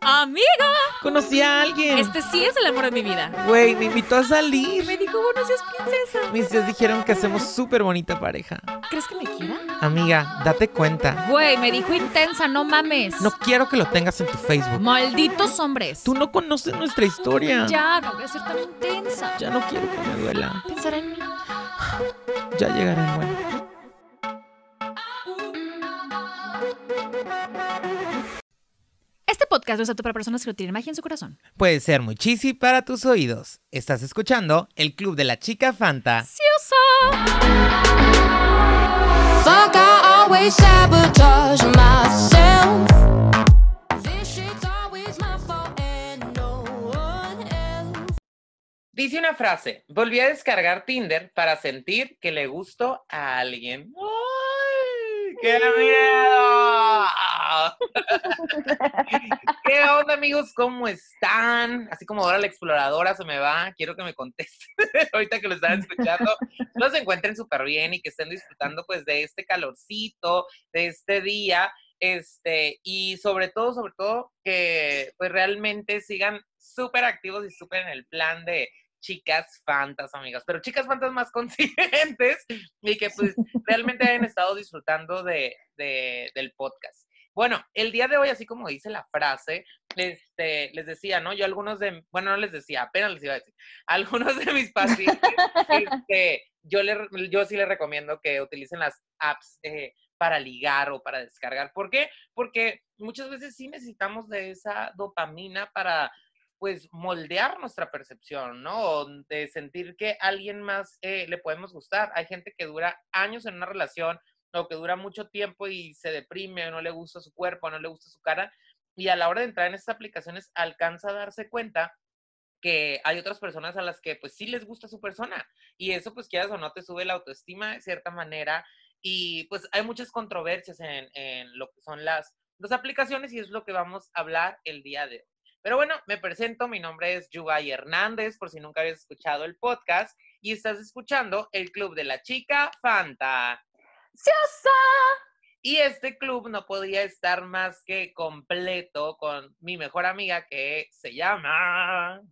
Amiga, Conocí a alguien. este sí es el amor de mi vida. Güey, me invitó a salir. Me dijo, buenos días, princesa. Mis tías dijeron que hacemos súper bonita pareja. ¿Crees que me quiera? Amiga, date cuenta. Güey, me dijo intensa, no mames. No quiero que lo tengas en tu Facebook. Malditos hombres. Tú no conoces nuestra historia. Ya, no voy a ser tan intensa. Ya no quiero que me duela. Pensará en mí. Ya llegará el bueno. Este podcast no es apto para personas que no tienen magia en su corazón. Puede ser muy cheesy para tus oídos. Estás escuchando el Club de la Chica Fanta. Dice una frase, volví a descargar Tinder para sentir que le gustó a alguien. ¡Ay, qué miedo! ¿Qué onda amigos? ¿Cómo están? Así como ahora la exploradora se me va, quiero que me contesten ahorita que lo están escuchando. Los encuentren súper bien y que estén disfrutando pues de este calorcito, de este día, este, y sobre todo, sobre todo, que pues realmente sigan súper activos y súper en el plan de chicas fantas, amigas, pero chicas fantas más conscientes y que pues realmente hayan estado disfrutando de, de- del podcast. Bueno, el día de hoy, así como dice la frase, este, les decía, ¿no? Yo algunos de, bueno, no les decía, apenas les iba a decir, algunos de mis pacientes, este, yo, le, yo sí les recomiendo que utilicen las apps eh, para ligar o para descargar. ¿Por qué? Porque muchas veces sí necesitamos de esa dopamina para pues moldear nuestra percepción, ¿no? O de sentir que a alguien más eh, le podemos gustar. Hay gente que dura años en una relación o que dura mucho tiempo y se deprime, o no le gusta su cuerpo, no le gusta su cara, y a la hora de entrar en estas aplicaciones alcanza a darse cuenta que hay otras personas a las que pues sí les gusta su persona y eso pues quieras o no te sube la autoestima de cierta manera y pues hay muchas controversias en, en lo que son las, las aplicaciones y es lo que vamos a hablar el día de hoy. Pero bueno, me presento, mi nombre es Yugay Hernández, por si nunca habías escuchado el podcast, y estás escuchando el Club de la Chica Fanta. Y este club no podía estar más que completo con mi mejor amiga que se llama...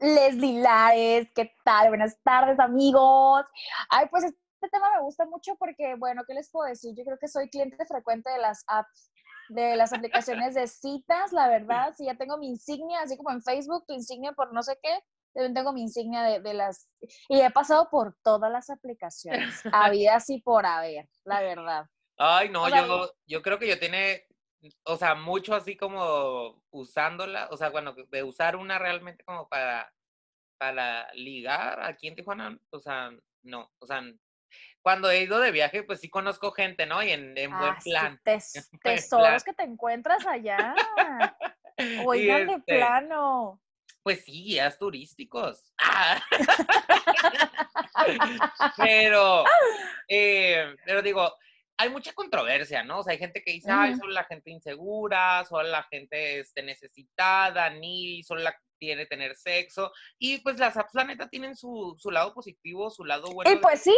Leslie Lares, ¿qué tal? Buenas tardes, amigos. Ay, pues este tema me gusta mucho porque, bueno, ¿qué les puedo decir? Yo creo que soy cliente frecuente de las apps, de las aplicaciones de citas, la verdad. Si ya tengo mi insignia, así como en Facebook, tu insignia por no sé qué, también tengo mi insignia de, de las... Y he pasado por todas las aplicaciones, habidas y por haber, la verdad. Ay, no, O sea, yo, yo creo que yo tiene, o sea, mucho así como usándola, o sea, bueno, de usar una realmente como para, para ligar aquí en Tijuana, o sea, no, o sea, cuando he ido de viaje, pues sí conozco gente, ¿no? Y en, en buen Ah, sí, plan. tes- tesoros que te encuentras allá. Oigan de este, plano. Pues sí, guías turísticos. Ah. pero, eh, pero digo, hay mucha controversia, ¿no? O sea, hay gente que dice, ay, Ujú. solo la gente insegura, solo la gente este, necesitada, ni solo la quiere tener sexo. Y pues las apps, la neta, tienen su, su lado positivo, su lado bueno. Y pues sí,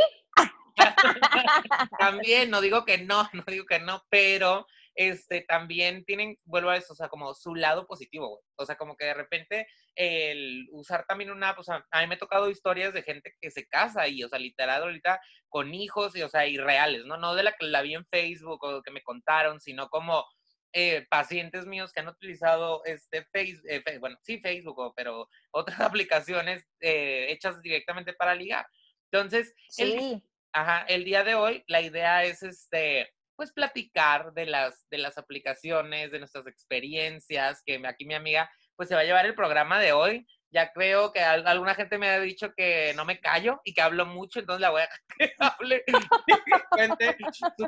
también, no digo que no, no digo que no, pero este también tienen, vuelvo a eso, o sea, como su lado positivo, güey. O sea, como que de repente el usar también una, o sea, a mí me ha tocado historias de gente que se casa y, o sea, literal ahorita con hijos y, o sea, irreales, ¿no? No de la que la vi en Facebook o que me contaron, sino como eh, pacientes míos que han utilizado este Facebook, bueno, sí Facebook, pero otras aplicaciones eh, hechas directamente para ligar. Entonces, el- sí. Ajá, el día de hoy la idea es este, pues platicar de las, de las aplicaciones, de nuestras experiencias, que aquí mi amiga pues se va a llevar el programa de hoy. Ya creo que al- alguna gente me ha dicho que no me callo y que hablo mucho, entonces la voy a dejar que hable y que cuente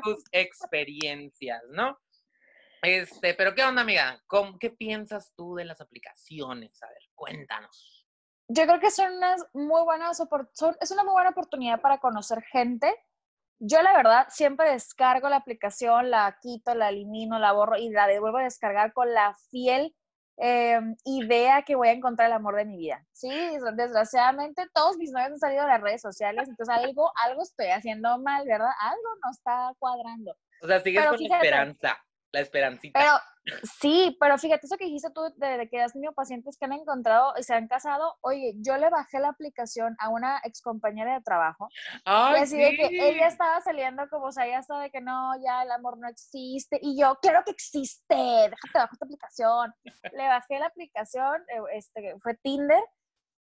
sus experiencias, ¿no? Este, pero ¿qué onda, amiga? ¿Cómo- ¿Qué piensas tú de las aplicaciones? A ver, cuéntanos. Yo creo que son unas muy buenas son- es una muy buena oportunidad para conocer gente. Yo la verdad siempre descargo la aplicación, la quito, la elimino, la borro y la devuelvo a descargar con la fiel eh, idea que voy a encontrar el amor de mi vida. Sí, des- desgraciadamente todos mis novios han salido de las redes sociales, entonces algo, algo estoy haciendo mal, ¿verdad? Algo no está cuadrando. O sea, sigues Pero con fíjate. esperanza, la esperancita. Pero sí, pero fíjate, eso que dijiste tú de, de que has tenido pacientes que han encontrado y se han casado, oye, yo le bajé la aplicación a una ex compañera de trabajo y ¡Ay, así de que ella estaba saliendo como, o sea, ya estaba de que no, ya el amor no existe. Y yo, claro que existe, déjate bajo esta aplicación. Le bajé la aplicación, eh, este, fue Tinder.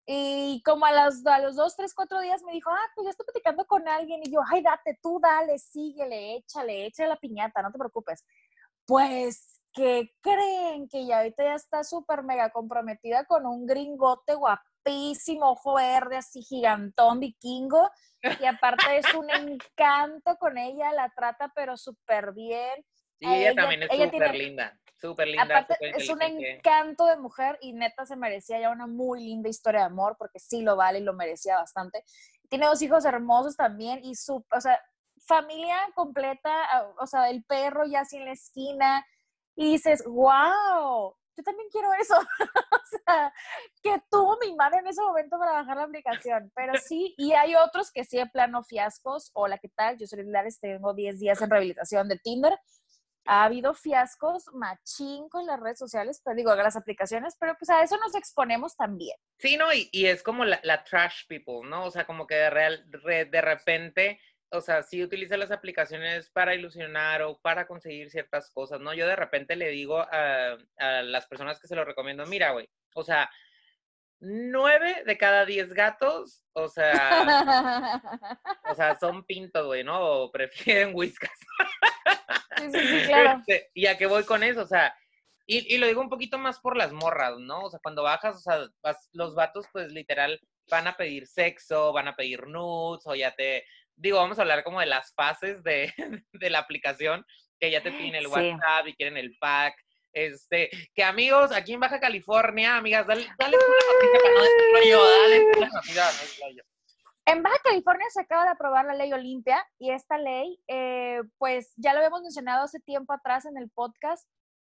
Y como a los, a los dos, tres, cuatro días me dijo, ah, pues ya estoy platicando con alguien. Y yo, ay, date, tú dale, síguele, échale, échale la piñata, no te preocupes. Pues, ¿qué creen? Que ya ahorita ya está súper mega comprometida con un gringote guapísimo, ojo verde, así gigantón, vikingo. Y aparte es un encanto con ella, la trata pero súper bien. Sí, ella, ella- también es súper linda, súper linda. Aparte, es un encanto de mujer y neta se merecía ya una muy linda historia de amor porque sí lo vale y lo merecía bastante. Tiene dos hijos hermosos también y su, o sea, familia completa, ah, o sea, el perro ya así en la esquina y dices, wow, yo también quiero eso. o sea, que tuvo mi mano en ese momento para bajar la aplicación. Pero sí, y hay otros que sí de plano fiascos. Hola, ¿qué tal? Yo soy Lilares, tengo 10 días en rehabilitación de Tinder ha habido fiascos machín con las redes sociales, pero digo, las aplicaciones, pero pues a eso nos exponemos también. Sí, no, y, y es como la, la trash people, ¿no? O sea, como que de, real, re- de repente, o sea, sí utiliza las aplicaciones para ilusionar o para conseguir ciertas cosas, ¿no? Yo de repente le digo a, a las personas que se lo recomiendo, mira, güey, o sea, nueve de cada diez gatos, o sea, o sea, son pintos, güey, ¿no? O prefieren whiskas. sí, sí, sí, claro. Este, y a qué voy con eso, o sea, y, y lo digo un poquito más por las morras, ¿no? O sea, cuando bajas, o sea, vas- los vatos, pues literal, van a pedir sexo, van a pedir nudes, o ya te, digo, vamos a hablar como de las fases de, de la aplicación, que ya te piden el Sí. WhatsApp y quieren el pack. Este, que amigos, aquí en Baja California, amigas, dale, dale una para no decirlo yo, dale una noticia para no decirlo yo. En Baja California se acaba de aprobar la ley Olimpia y esta ley, eh, pues ya lo habíamos mencionado hace tiempo atrás en el podcast,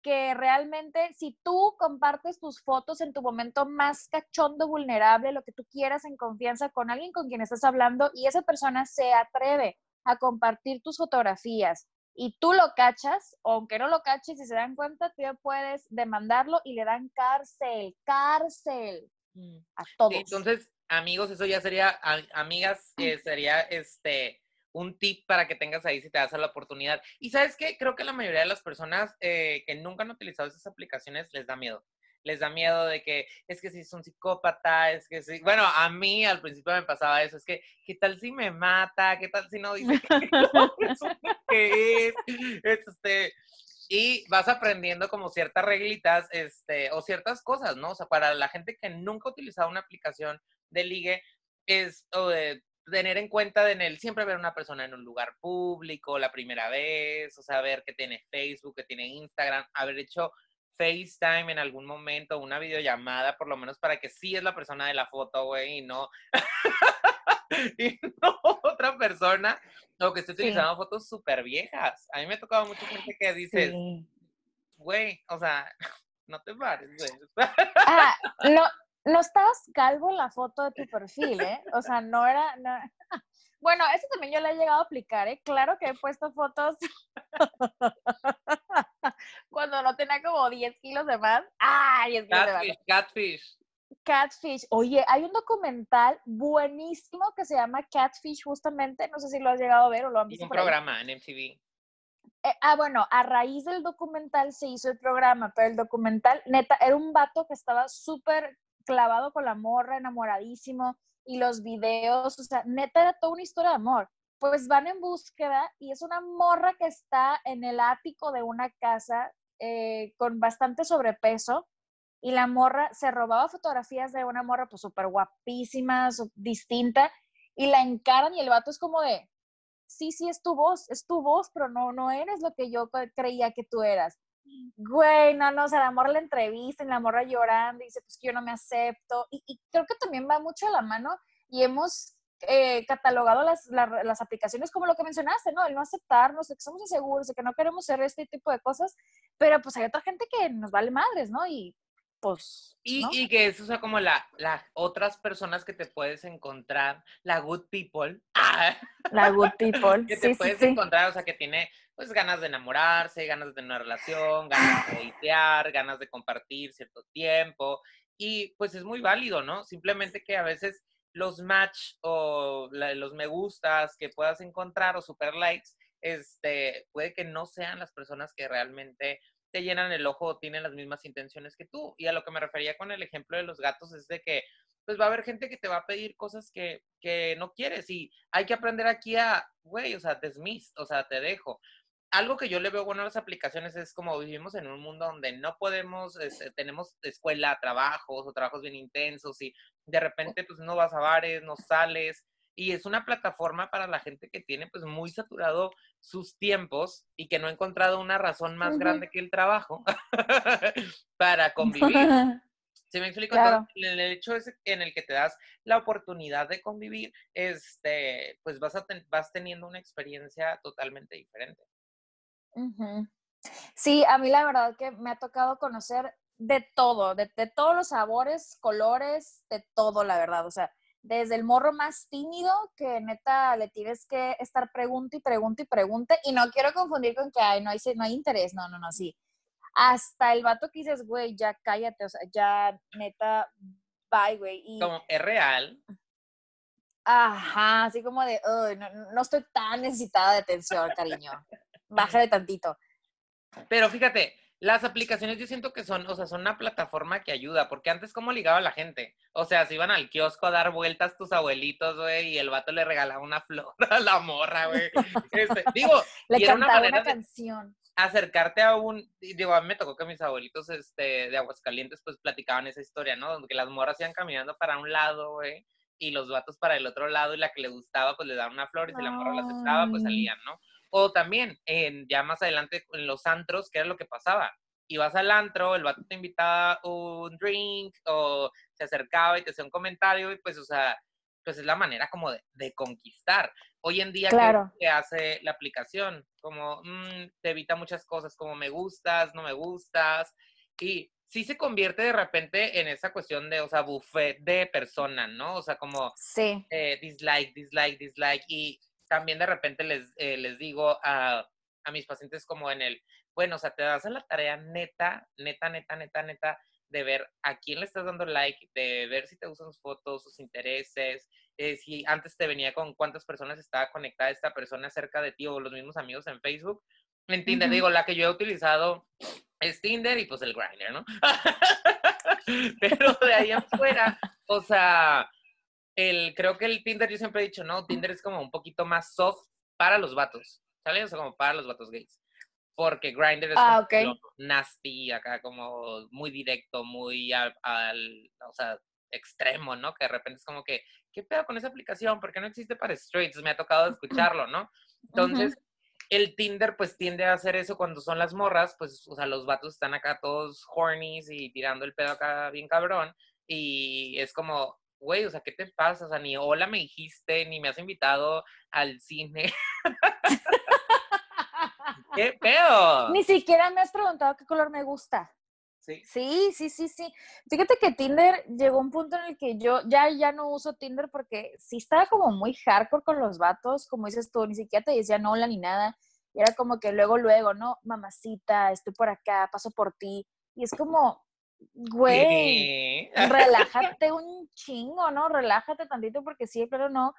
que realmente si tú compartes tus fotos en tu momento más cachondo, vulnerable, lo que tú quieras en confianza con alguien con quien estás hablando y esa persona se atreve a compartir tus fotografías y tú lo cachas, o aunque no lo caches y se dan cuenta, tú ya puedes demandarlo y le dan cárcel, cárcel a todos. Entonces, amigos, eso ya sería, a- amigas, eh, sería este un tip para que tengas ahí si te das a la oportunidad. Y sabes qué, creo que la mayoría de las personas eh, que nunca han utilizado esas aplicaciones les da miedo. Les da miedo de que es que si es un psicópata, es que si, bueno, a mí al principio me pasaba eso, es que, ¿qué tal si me mata? ¿Qué tal si no dice que no resulta que es? Este, y vas aprendiendo como ciertas reglitas, este, o ciertas cosas, ¿no? O sea, para la gente que nunca ha utilizado una aplicación de ligue, es o de tener en cuenta de en el siempre ver una persona en un lugar público la primera vez, o sea, ver que tiene Facebook, que tiene Instagram, haber hecho FaceTime en algún momento, una videollamada, por lo menos para que sí es la persona de la foto, güey, y no, y no otra persona, o que esté Sí. utilizando fotos súper viejas. A mí me ha tocado mucha gente que dices, Sí. güey, o sea, no te pares, güey. Ah, no, no estabas calvo en la foto de tu perfil, ¿eh? O sea, no era... no- Bueno, eso también yo le he llegado a aplicar, ¿eh? Claro que he puesto fotos cuando no tenía como 10 kilos de más. ¡Ay! 10 kilos de más. Catfish, catfish. Catfish. Oye, hay un documental buenísimo que se llama Catfish, justamente. No sé si lo has llegado a ver o lo han Y visto un por ahí. programa en MTV. Eh, ah, bueno, a raíz del documental se hizo el programa, pero el documental, neta, era un vato que estaba súper clavado con la morra, enamoradísimo, y los videos, o sea, neta era toda una historia de amor. Pues van en búsqueda y es una morra que está en el ático de una casa eh, con bastante sobrepeso y la morra se robaba fotografías de una morra pues súper guapísima, distinta, y la encaran y el vato es como de, sí, sí, es tu voz, es tu voz, pero no, no eres lo que yo cre- creía que tú eras. Güey, no, no, o sea, la morra la entrevista y la morra llorando y dice, pues que yo no me acepto. Y, creo que también va mucho a la mano y hemos eh, catalogado las, la- las aplicaciones como lo que mencionaste, ¿no? El no aceptarnos, de que somos inseguros, de que no queremos ser este tipo de cosas, pero pues hay otra gente que nos vale madres, ¿no? Y pues, Y, ¿no? y que es, o sea, como la, las otras personas que te puedes encontrar, la good people, ah, La good people. que te Sí, puedes sí. encontrar, o sea, que tiene pues ganas de enamorarse, ganas de tener una relación, ganas de datear, ganas de compartir cierto tiempo. Y pues es muy válido, ¿no? Simplemente que a veces los match o la- los me gustas que puedas encontrar o super likes, este, puede que no sean las personas que realmente te llenan el ojo o tienen las mismas intenciones que tú. Y a lo que me refería con el ejemplo de los gatos es de que pues va a haber gente que te va a pedir cosas que, que no quieres y hay que aprender aquí a, güey, o sea, dismiss, o sea, te dejo. Algo que yo le veo bueno a las aplicaciones es como vivimos en un mundo donde no podemos, este, tenemos escuela, trabajos o trabajos bien intensos y de repente pues no vas a bares, no sales y es una plataforma para la gente que tiene pues muy saturado sus tiempos y que no ha encontrado una razón más grande que el trabajo para convivir. ¿Sí me explico? Claro. Entonces, el hecho es en el que te das la oportunidad de convivir, este, pues vas, a ten- vas teniendo una experiencia totalmente diferente. Sí, a mí la verdad que me ha tocado conocer de todo, de, de todos los sabores, colores, de todo, la verdad. O sea, desde el morro más tímido, que neta le tienes que estar pregunta y pregunta y pregunta, y no quiero confundir con que ay, no, hay, no hay interés, no, no, no, sí. Hasta el vato que dices, güey, ya cállate, o sea, ya neta, bye, güey. Y, Como es real, ajá, así como de, "Uy, no, no estoy tan necesitada de atención, cariño. Bájale tantito. pero fíjate, las aplicaciones yo siento que son, o sea, son una plataforma que ayuda, porque antes cómo ligaba la gente, o sea, se iban al kiosco a dar vueltas tus abuelitos, güey, y el vato le regalaba una flor a la morra, güey. Este, digo, Le y era una cantaba manera una de- canción. acercarte a un, digo, a mí me tocó que mis abuelitos este, de Aguascalientes pues platicaban esa historia, ¿no? Donde que las morras iban caminando para un lado, güey, y los vatos para el otro lado, y la que le gustaba pues le daban una flor, y si la morra la aceptaba, pues salían, ¿no? O también, en, ya más adelante, en los antros, ¿qué era lo que pasaba? Ibas al antro, el vato te invitaba un drink, o se acercaba y te hacía un comentario, y pues, o sea, pues es la manera como de, de conquistar. Hoy en día, ¿qué Claro. que hace la aplicación? Como mm, te evita muchas cosas, como me gustas, no me gustas, y sí se convierte de repente en esa cuestión de, o sea, buffet de persona, ¿no? O sea, como Sí. eh, dislike, dislike, dislike, y también de repente les, eh, les digo a, a mis pacientes como en el, bueno, o sea, te das a la tarea neta, neta, neta, neta, neta, de ver a quién le estás dando like, de ver si te gustan sus fotos, sus intereses, eh, si antes te venía con cuántas personas estaba conectada esta persona cerca de ti o los mismos amigos en Facebook. En Tinder, digo, la que yo he utilizado es Tinder y pues el Grindr, ¿no? Pero de ahí afuera, o sea, el, creo que el Tinder, yo siempre he dicho, no, Tinder es como un poquito más soft para los vatos, ¿sale? O sea, como para los vatos gays. Porque Grindr es Ah, como ok. lo nasty, acá como muy directo, muy al, al- o sea, extremo, ¿no? Que de repente es como que, ¿qué pedo con esa aplicación? ¿Por qué no existe para straights? Me ha tocado escucharlo, ¿no? Entonces, el Tinder pues tiende a hacer eso cuando son las morras, pues, o sea, los vatos están acá todos hornies y tirando el pedo acá bien cabrón. Y es como, güey, o sea, ¿qué te pasa? O sea, ni hola me dijiste, ni me has invitado al cine. ¿Qué pedo? Ni siquiera me has preguntado qué color me gusta. Sí. Sí, sí, sí, sí. Fíjate que Tinder llegó a un punto en el que yo ya, ya no uso Tinder porque sí estaba como muy hardcore con los vatos, como dices tú, ni siquiera te decían hola ni nada. Y era como que luego, luego, ¿no? Mamacita, estoy por acá, paso por ti. Y es como, güey, relájate un chingo, ¿no? Relájate tantito porque sí, pero no.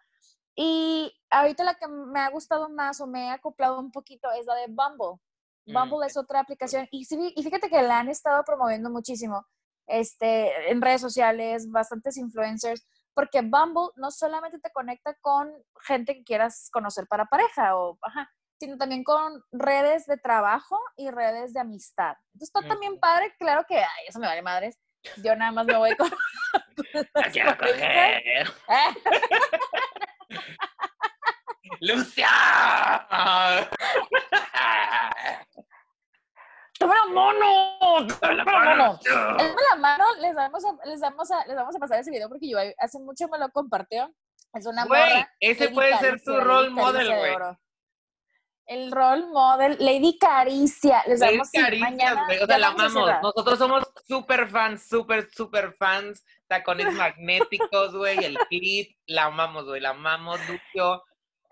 Y ahorita la que me ha gustado más o me he acoplado un poquito es la de Bumble. Mm, Bumble es otra aplicación y, sí, y fíjate que la han estado promoviendo muchísimo este, en redes sociales, bastantes influencers, porque Bumble no solamente te conecta con gente que quieras conocer para pareja, o, ajá, sino también con redes de trabajo y redes de amistad. Entonces está también padre, claro que, ay, eso me vale madres. Yo nada más me voy con... ¡La quiero coger! ¡Lucia! ¡Toma la mono! ¡Toma la mono! ¡Toma la mano, les vamos, a, les, vamos a, les vamos a pasar ese video porque yo hace mucho me lo compartió. Es una Güey, ese puede ser tu role model, de güey. El role model, Lady Caricia. Les Lady damos mañana. güey, O sea, la amamos. Nosotros somos súper fans, súper, súper fans. Tacones magnéticos, güey, el clit. La amamos, güey, la amamos, Lucio.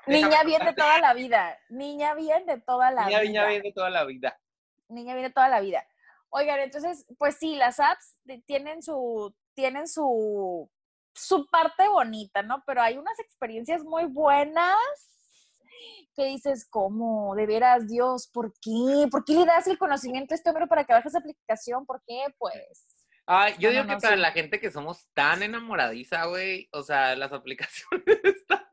Niña bien de toda la vida. Niña bien de toda la Niña, vida. niña, bien de toda la vida. Niña bien de toda la vida. Oigan, entonces, pues sí, las apps tienen su, tienen su, su parte bonita, ¿no? Pero hay unas experiencias muy buenas que dices, ¿cómo? De veras, Dios, ¿por qué? ¿Por qué le das el conocimiento a este hombre para que baje esa aplicación? ¿Por qué? Pues. Ay, yo digo que no, para sí. la gente que somos tan enamoradiza, güey, o sea, las aplicaciones están,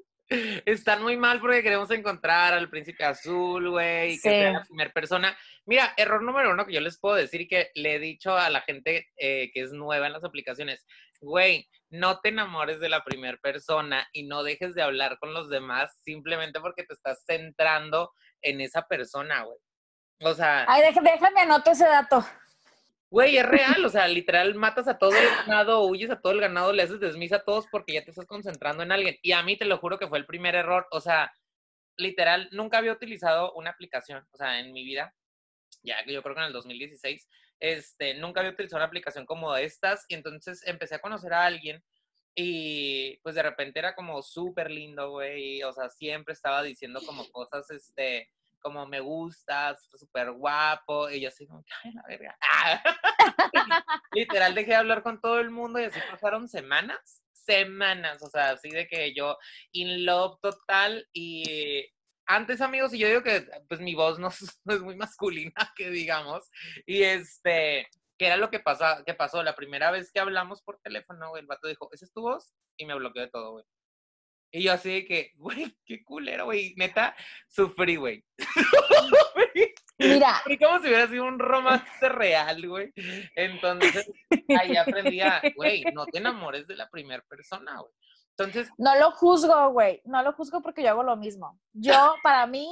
están muy mal porque queremos encontrar al príncipe azul, güey, y que Sí. sea la primera persona. Mira, error número uno que yo les puedo decir y que le he dicho a la gente eh, que es nueva en las aplicaciones, güey, no te enamores de la primera persona y no dejes de hablar con los demás simplemente porque te estás centrando en esa persona, güey. O sea, Ay, deja- déjame anoto ese dato. Güey, es real, o sea, literal matas a todo el ganado, huyes a todo el ganado, le haces desmisa a todos porque ya te estás concentrando en alguien. Y a mí te lo juro que fue el primer error, o sea, literal, nunca había utilizado una aplicación, o sea, en mi vida, ya que yo creo que en el 2016, este, nunca había utilizado una aplicación como estas y entonces empecé a conocer a alguien y pues de repente era como súper lindo, güey, o sea, siempre estaba diciendo como cosas, este, como me gustas, súper guapo, y yo así como, ay, la verga. Literal, dejé de hablar con todo el mundo y así pasaron semanas, semanas, o sea, así de que yo in love total y antes, amigos, y yo digo que pues mi voz no es, no es muy masculina, que digamos, y este, que era lo que, pasa, que pasó la primera vez que hablamos por teléfono, güey, el vato dijo, ¿esa es tu voz? Y me bloqueó de todo, güey. Y yo así de que, güey, qué culero, güey, neta, sufrí, güey. Mira, Sufrí como si hubiera sido un romance real, güey. Entonces, ahí aprendí a, güey, no te enamores de la primera persona, güey. Entonces, no lo juzgo, güey. No lo juzgo porque yo hago lo mismo. Yo, para mí,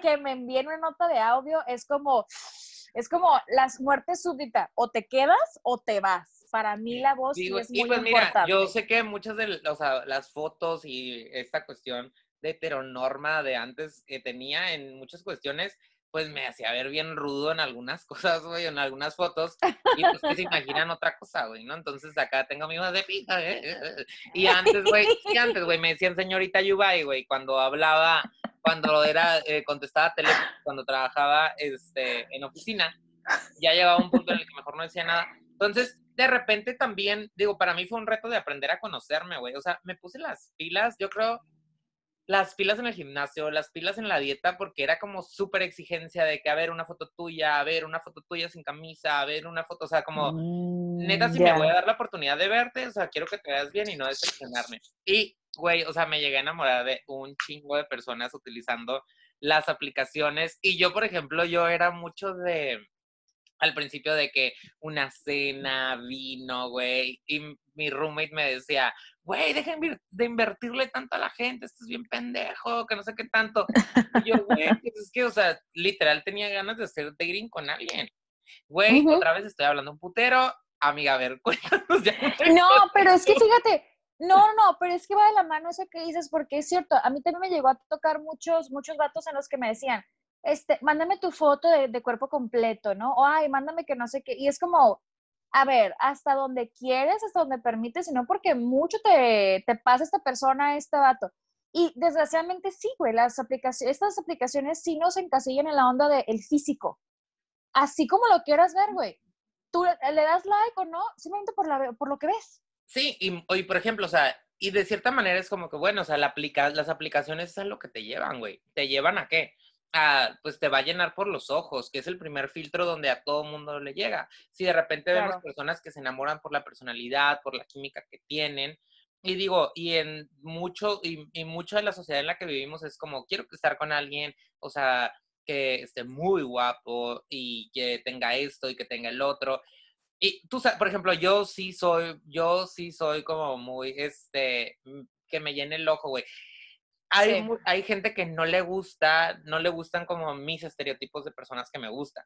que me envíen una nota de audio es como, es como las muertes súbdita. O te quedas o te vas. Para mí la voz sí digo, es y muy pues mira, importante. yo sé que muchas de o sea, las fotos y esta cuestión de heteronorma de antes que tenía en muchas cuestiones, pues me hacía ver bien rudo en algunas cosas, güey, en algunas fotos, y pues que se imaginan otra cosa, güey, ¿no? Entonces acá tengo amigos de pija, ¿eh? y antes, güey, y antes, güey, me decían señorita Yubay, güey, cuando hablaba, cuando era, eh, contestaba teléfono, cuando trabajaba, este, en oficina, ya llegaba un punto en el que mejor no decía nada, entonces, de repente también, digo, para mí fue un reto de aprender a conocerme, güey. O sea, me puse las pilas, yo creo, las pilas en el gimnasio, las pilas en la dieta, porque era como súper exigencia de que, a ver, una foto tuya, a ver, una foto tuya sin camisa, a ver, una foto, o sea, como, neta, si Mm, me voy a dar la oportunidad de verte, o sea, quiero que te veas bien y no decepcionarme. Y, güey, o sea, me llegué a enamorar de un chingo de personas utilizando las aplicaciones. Y yo, por ejemplo, yo era mucho de, al principio de que una cena, vino, güey, y mi roommate me decía, güey, deja invir- de invertirle tanto a la gente, esto es bien pendejo, que no sé qué tanto. Y yo, güey, pues es que, o sea, literal tenía ganas de hacer dating con alguien. Güey, otra vez estoy hablando un putero. Amiga, a ver, cuéntanos ya. No, pero es que fíjate, no, no, pero es que va de la mano eso que dices, porque es cierto, a mí también me llegó a tocar muchos, muchos datos en los que me decían, este, mándame tu foto de, de cuerpo completo, ¿no? O, ay, mándame que no sé qué, y es como, a ver, hasta donde quieres, hasta donde permites, sino porque mucho te, te pasa esta persona, este vato. Y desgraciadamente sí, güey, las aplicaciones, estas aplicaciones sí nos encasillan en la onda del físico. Así como lo quieras ver, güey. Tú le le das like o no, simplemente por, la, por lo que ves. Sí, y, y, por ejemplo, o sea, y de cierta manera es como que, bueno, o sea, la aplica, las aplicaciones es a lo que te llevan, güey. ¿Te llevan a qué? A, pues te va a llenar por los ojos, que es el primer filtro donde a todo mundo le llega. Si de repente vemos Claro. personas que se enamoran por la personalidad, por la química que tienen, y digo, y en mucho, y, y mucho de la sociedad en la que vivimos es como, quiero estar con alguien, o sea, que esté muy guapo y que tenga esto y que tenga el otro. Y tú sabes, por ejemplo, yo sí soy, yo sí soy como muy, este, mm, que me llene el ojo, güey. Hay, Sí. mu- hay gente que no le gusta, no le gustan como mis estereotipos de personas que me gustan.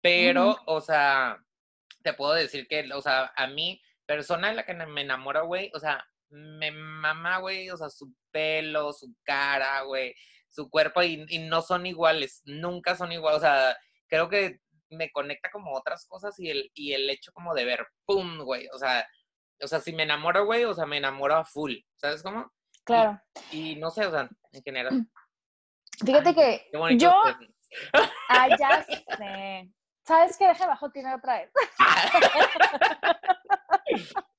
Pero, o sea, te puedo decir que, o sea, a mí, persona de la que me enamora, güey, o sea, me mama, güey, o sea, su pelo, su cara, güey, su cuerpo y, y no son iguales, nunca son iguales. O sea, creo que me conecta como otras cosas y el, y el hecho como de ver, ¡pum! güey. O sea, o sea, si me enamoro, güey, o sea, me enamoro a full. ¿Sabes cómo? Claro. Y no sé, o sea, en general. Fíjate Ay, que Qué yo, ah, ya sé. ¿Sabes qué? Deja abajo tiene otra vez.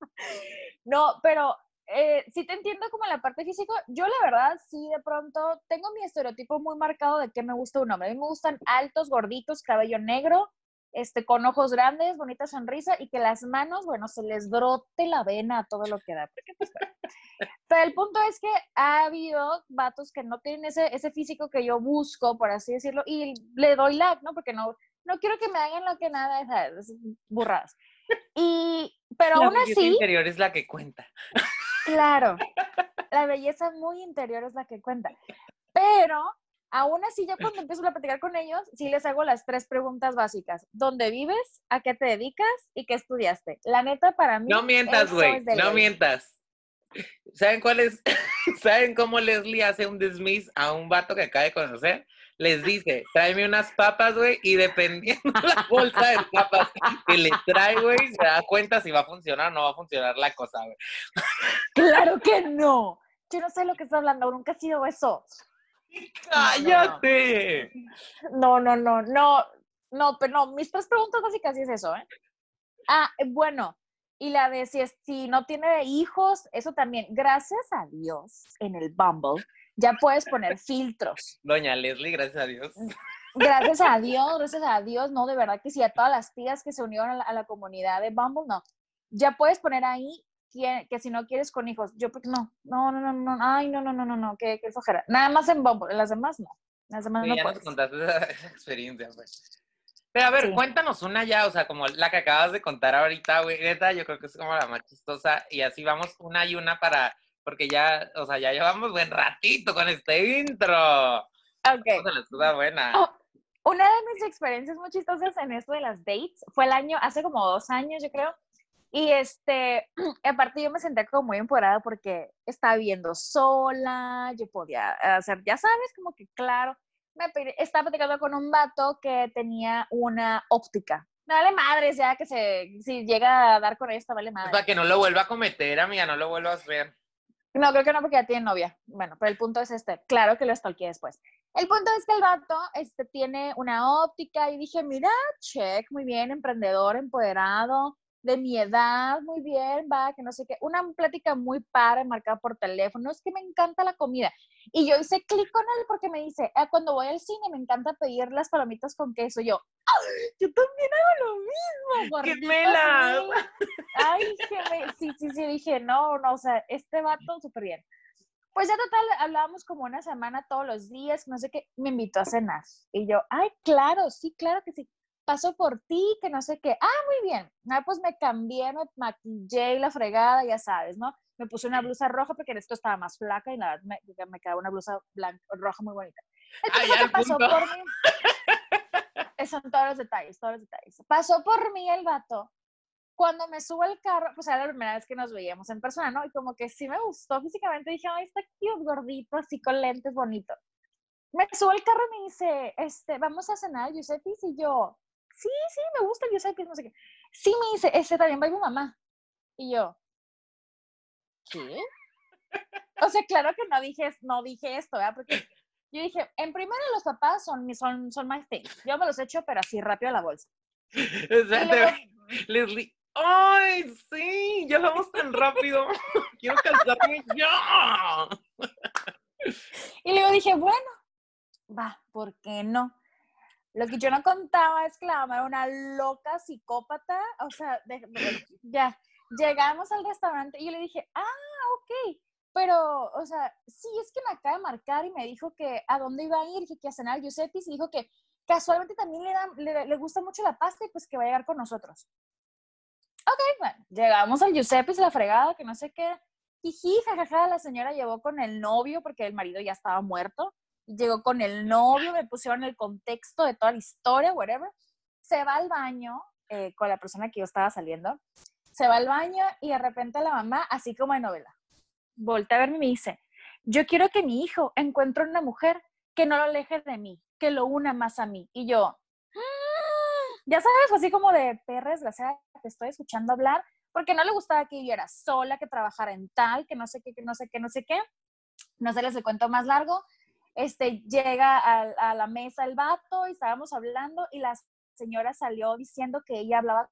No, pero eh, sí te entiendo como en la parte física. Yo la verdad sí de pronto tengo mi estereotipo muy marcado de que me gusta un hombre. A mí me gustan altos, gorditos, cabello negro, este, con ojos grandes, bonita sonrisa y que las manos, bueno, se les brote la vena a todo lo que da. Porque, pues, bueno. Pero el punto es que ha habido vatos que no tienen ese, ese físico que yo busco, por así decirlo, y le doy like, ¿no? Porque no, no quiero que me hagan lo que nada, ¿sabes? burradas. Y, pero La aún así, interior es la que cuenta. Claro, la belleza muy interior es la que cuenta. Pero aún así, ya cuando empiezo a platicar con ellos, sí les hago las tres preguntas básicas. ¿Dónde vives? ¿A qué te dedicas? ¿Y qué estudiaste? La neta, para mí. No mientas, güey, no ley. mientas. ¿Saben cuál es? ¿Saben cómo Leslie hace un dismiss a un vato que acaba de conocer? Les dice, tráeme unas papas, güey, y dependiendo la bolsa de papas que le trae, güey, se da cuenta si va a funcionar o no va a funcionar la cosa, güey. Claro que no. Yo no sé lo que estás hablando, nunca he sido eso. ¡Cállate! No, no, no, no, no, pero no, mis tres preguntas básicas sí es eso, ¿eh? Ah, eh, bueno, y la de si, es, si no tiene hijos, eso también, gracias a Dios, en el Bumble, ya puedes poner filtros. Doña Leslie, gracias a Dios. Gracias a Dios, gracias a Dios, no, de verdad que sí, a todas las tías que se unieron a la, a la comunidad de Bumble, no. Ya puedes poner ahí que, que si no quieres con hijos, yo porque no, no, no, no, no, ay, no, no, no, no, no, qué, qué flojera. Nada más en Bumble, en las demás no. En las demás Sí, no ya nos puedes. contaste esa, esa experiencia, güey. Pero a ver, Sí. cuéntanos una ya, o sea, como la que acabas de contar ahorita, güey. Neta, yo creo que es como la más chistosa. Y así vamos una y una para, porque ya, o sea, ya llevamos buen ratito con este intro. Ok. Vamos a la excusa buena. Oh, Una de mis experiencias muy chistosas en esto de las dates fue el año, hace como dos años, yo creo. Y este, aparte yo me senté como muy empoderada porque estaba viviendo sola, yo podía hacer, ya sabes, como que claro, me estaba platicando con un vato que tenía una óptica. Me vale madres ya que se, si llega a dar con esta, vale Es madres. para que no lo vuelva a cometer, amiga, no lo vuelva a hacer. No, creo que no, porque ya tiene novia. Bueno, pero el punto es este. Claro que lo stalkeé después. El punto es que el vato este, tiene una óptica y dije, mira, check, muy bien, emprendedor, empoderado, de mi edad, muy bien, va, que no sé qué. Una plática muy padre, marcada por teléfono. Es que me encanta la comida. Y yo hice clic con él porque me dice, "Ah, cuando voy al cine me encanta pedir las palomitas con queso. Yo, "Ay, yo también hago lo mismo. gorditas ¡Gemelas! mil". Ay, sí, sí, sí, dije, no, no, o sea, este vato súper bien. Pues ya total, hablábamos como una semana todos los días, no sé qué, me invitó a cenar. Y yo, ay, claro, sí, claro que sí. Pasó por ti, que no sé qué. Ah, muy bien. Ah, pues me cambié, me maquillé y la fregada, ya sabes, ¿no? Me puse una blusa roja porque en esto estaba más flaca y la verdad me, me quedaba una blusa blanca, roja muy bonita. El Ay, al pasó punto. por mí. Eh, Son todos los detalles, todos los detalles. Pasó por mí el vato. Cuando me subo al carro, pues era la primera vez que nos veíamos en persona, ¿no? Y como que sí me gustó físicamente, dije, ay, está cute, gordito, así con lentes, bonito. Me subo al carro y me dice, este, vamos a cenar, Giuseppe, y yo, sí, sí, me gusta Giuseppe, no sé qué. Sí, me dice, este, también va mi mamá. Y yo, ¿qué? O sea, claro que no dije, no dije esto, ¿verdad? Porque yo dije, en primero los papás son, son, son my thing. Yo me los echo, pero así rápido a la bolsa. Luego, Leslie. ¡Ay, sí! Ya vamos tan rápido. Quiero casarme ya. y luego dije, bueno, va, ¿por qué no? Lo que yo no contaba es que la mamá era una loca psicópata. O sea, ya, llegamos al restaurante y yo le dije, ah, ok. Pero, o sea, sí, es que me acaba de marcar y me dijo que a dónde iba a ir, dije que a cenar Giuseppe y dijo que casualmente también le, da- le, le gusta mucho la pasta y pues que va a llegar con nosotros. Ok, bueno, llegamos al Giuseppe la fregada, que no sé qué. Jiji, jajaja, la señora llevó con el novio porque el marido ya estaba muerto. Llegó con el novio, me pusieron el contexto de toda la historia, whatever. Se va al baño eh, con la persona que yo estaba saliendo. Se va al baño y de repente la mamá, así como de novela, voltea a verme y me dice, yo quiero que mi hijo encuentre una mujer que no lo aleje de mí, que lo una más a mí. Y yo, "Mm", ya sabes, así como de perra desgraciada, te estoy escuchando hablar, porque no le gustaba que viviera sola, que trabajara en tal, que no sé qué, que no sé qué, no sé qué. No sé, les el cuento más largo. Este, llega a, la mesa el vato y estábamos hablando y la señora salió diciendo que ella hablaba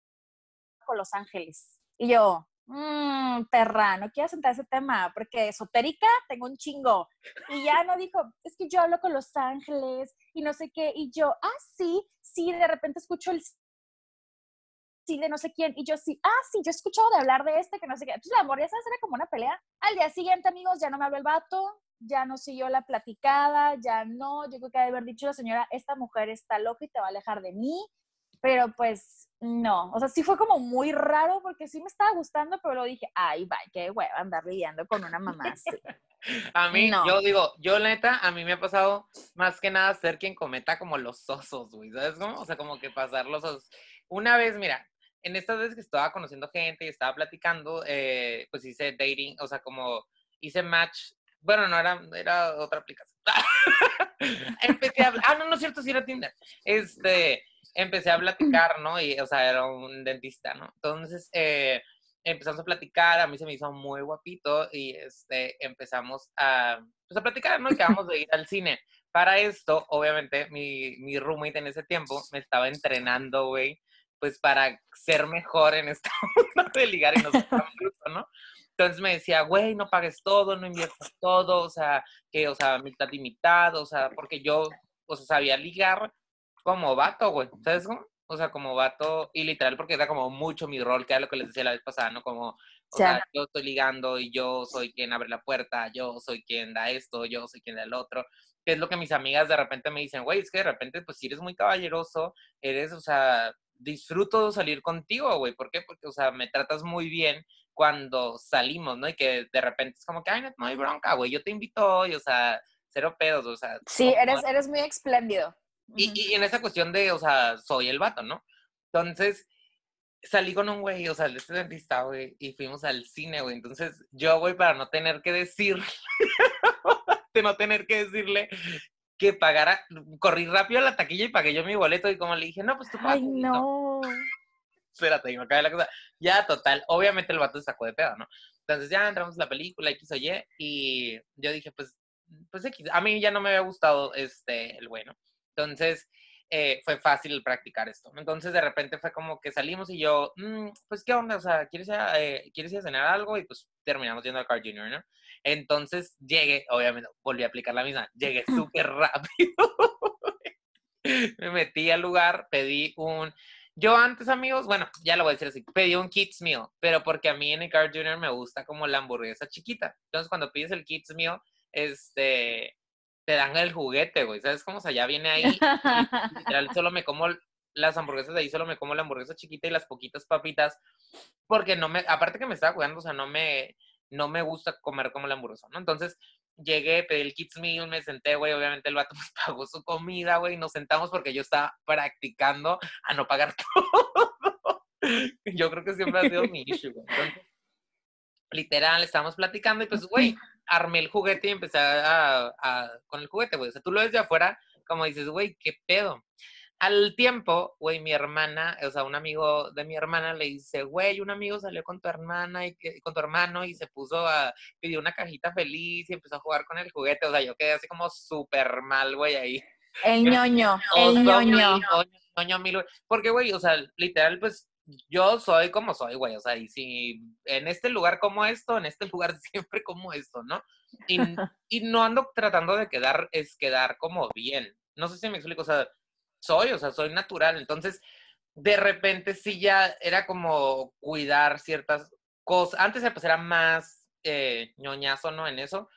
con los ángeles. Y yo, mmm, perra, no quiero sentar ese tema, porque esotérica tengo un chingo. Y ya no dijo, es que yo hablo con los ángeles y no sé qué. Y yo, ah, sí, sí, de repente escucho el sí de no sé quién. Y yo sí, ah, sí, yo he escuchado de hablar de este, que no sé qué. Entonces, la sabes, era como una pelea. Al día siguiente, amigos, ya no me habló el vato, ya no siguió la platicada, ya no. Yo creo que haber dicho la señora, esta mujer está loca y te va a alejar de mí. Pero pues no, o sea, sí fue como muy raro porque sí me estaba gustando, pero luego dije, ay, vaya, qué hueva andar lidiando con una mamá así. A mí, No. yo digo, yo neta, a mí me ha pasado más que nada ser quien cometa como los osos, güey, ¿sabes cómo? O sea, como que pasar los osos. Una vez, mira, en estas veces que estaba conociendo gente y estaba platicando, eh, pues hice dating, o sea, como hice match, bueno, no era, era otra aplicación. empecé a ah, no, no es cierto, sí era Tinder. Este, empecé a platicar, ¿no? Y, o sea, era un dentista, ¿no? Entonces, eh, empezamos a platicar, a mí se me hizo muy guapito y este, empezamos a, pues, a platicar, ¿no? Y que vamos a ir al cine. Para esto, obviamente, mi, mi roommate en ese tiempo me estaba entrenando, güey, pues para ser mejor en esta onda de ligar y no ser tan ¿no? Entonces me decía, güey, no pagues todo, no inviertas todo, o sea, que, o sea, mitad y mitad, o sea, porque yo, o sea, sabía ligar como vato, güey, ¿sabes cómo? O sea, como vato, y literal, porque era como mucho mi rol, que era lo que les decía la vez pasada, ¿no? Como, o sea, yo estoy ligando y yo soy quien abre la puerta, yo soy quien da esto, yo soy quien da el otro. Que es lo que mis amigas de repente me dicen, güey, es que de repente, pues si eres muy caballeroso, eres, o sea, disfruto salir contigo, güey. ¿Por qué? Porque, o sea, me tratas muy bien cuando salimos, ¿no? Y que de repente es como que, ay, no, no hay bronca, güey, yo te invito hoy, o sea, cero pedos, o sea. Sí, no- eres, eres muy espléndido. y, y en esa cuestión de, o sea, soy el vato, ¿no? Entonces, salí con un güey, o sea, el de este dentista, güey, y fuimos al cine, güey. Entonces, yo, güey, para no tener que decir, de no tener que decirle que pagara, corrí rápido a la taquilla y pagué yo mi boleto y como le dije, no, pues tú pagas. Ay, no. Espérate, y me acaba la cosa. Ya, total, obviamente el vato se sacó de pedo, ¿no? Entonces ya entramos a la película, X o Y, y yo dije, pues, pues X, a mí ya no me había gustado este, el bueno. Entonces, eh, fue fácil practicar esto. Entonces, de repente fue como que salimos y yo, "Mm, pues, ¿qué onda? O sea, ¿quieres ir, a, eh, ¿quieres ir a cenar algo? Y pues terminamos yendo al Car Junior, ¿no? Entonces, llegué, obviamente, volví a aplicar la misma, llegué súper rápido. me metí al lugar, pedí un... Yo antes, amigos, bueno, ya lo voy a decir así, pedí un Kids Meal, pero porque a mí en el Car Junior me gusta como la hamburguesa chiquita. Entonces, cuando pides el Kids Meal, este, te dan el juguete, güey, ¿sabes cómo? O sea, ya viene ahí, solo me como las hamburguesas de ahí, solo me como la hamburguesa chiquita y las poquitas papitas, porque no me, aparte que me estaba cuidando, o sea, no me, no me gusta comer como la hamburguesa, ¿no? Entonces, llegué, pedí el Kids Meal, me senté, güey, obviamente el vato pagó su comida, güey, nos sentamos porque yo estaba practicando a no pagar todo. Yo creo que siempre ha sido mi issue, güey. Entonces, literal, estábamos platicando y pues, güey, armé el juguete y empecé a, a- con el juguete, güey. O sea, tú lo ves de afuera, como dices, güey, qué pedo. Al tiempo, güey, mi hermana, o sea, un amigo de mi hermana le dice, güey, un amigo salió con tu hermana y con tu hermano y se puso a, pidió una cajita feliz y empezó a jugar con el juguete. O sea, yo quedé así como súper mal, güey, ahí. El ñoño, el ñoño. ñoño güey. Porque, güey, o sea, literal, pues, yo soy como soy, güey. O sea, y si en este lugar como esto, en este lugar siempre como esto, ¿no? Y, y no ando tratando de quedar, es quedar como bien. No sé si me explico, o sea, soy, o sea, soy natural. Entonces, de repente sí ya era como cuidar ciertas cosas. Antes pues era más eh, ñoñazo, ¿no? En eso.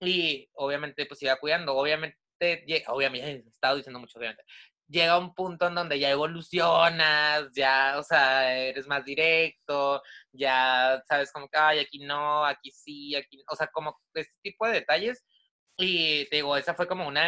Y obviamente pues iba cuidando. Obviamente, obviamente, he estado diciendo mucho, obviamente. Llega un punto en donde ya evolucionas, ya, o sea, eres más directo, ya sabes como que, ay, aquí no, aquí sí, aquí, o sea, como este tipo de detalles. Y te digo, esa fue como una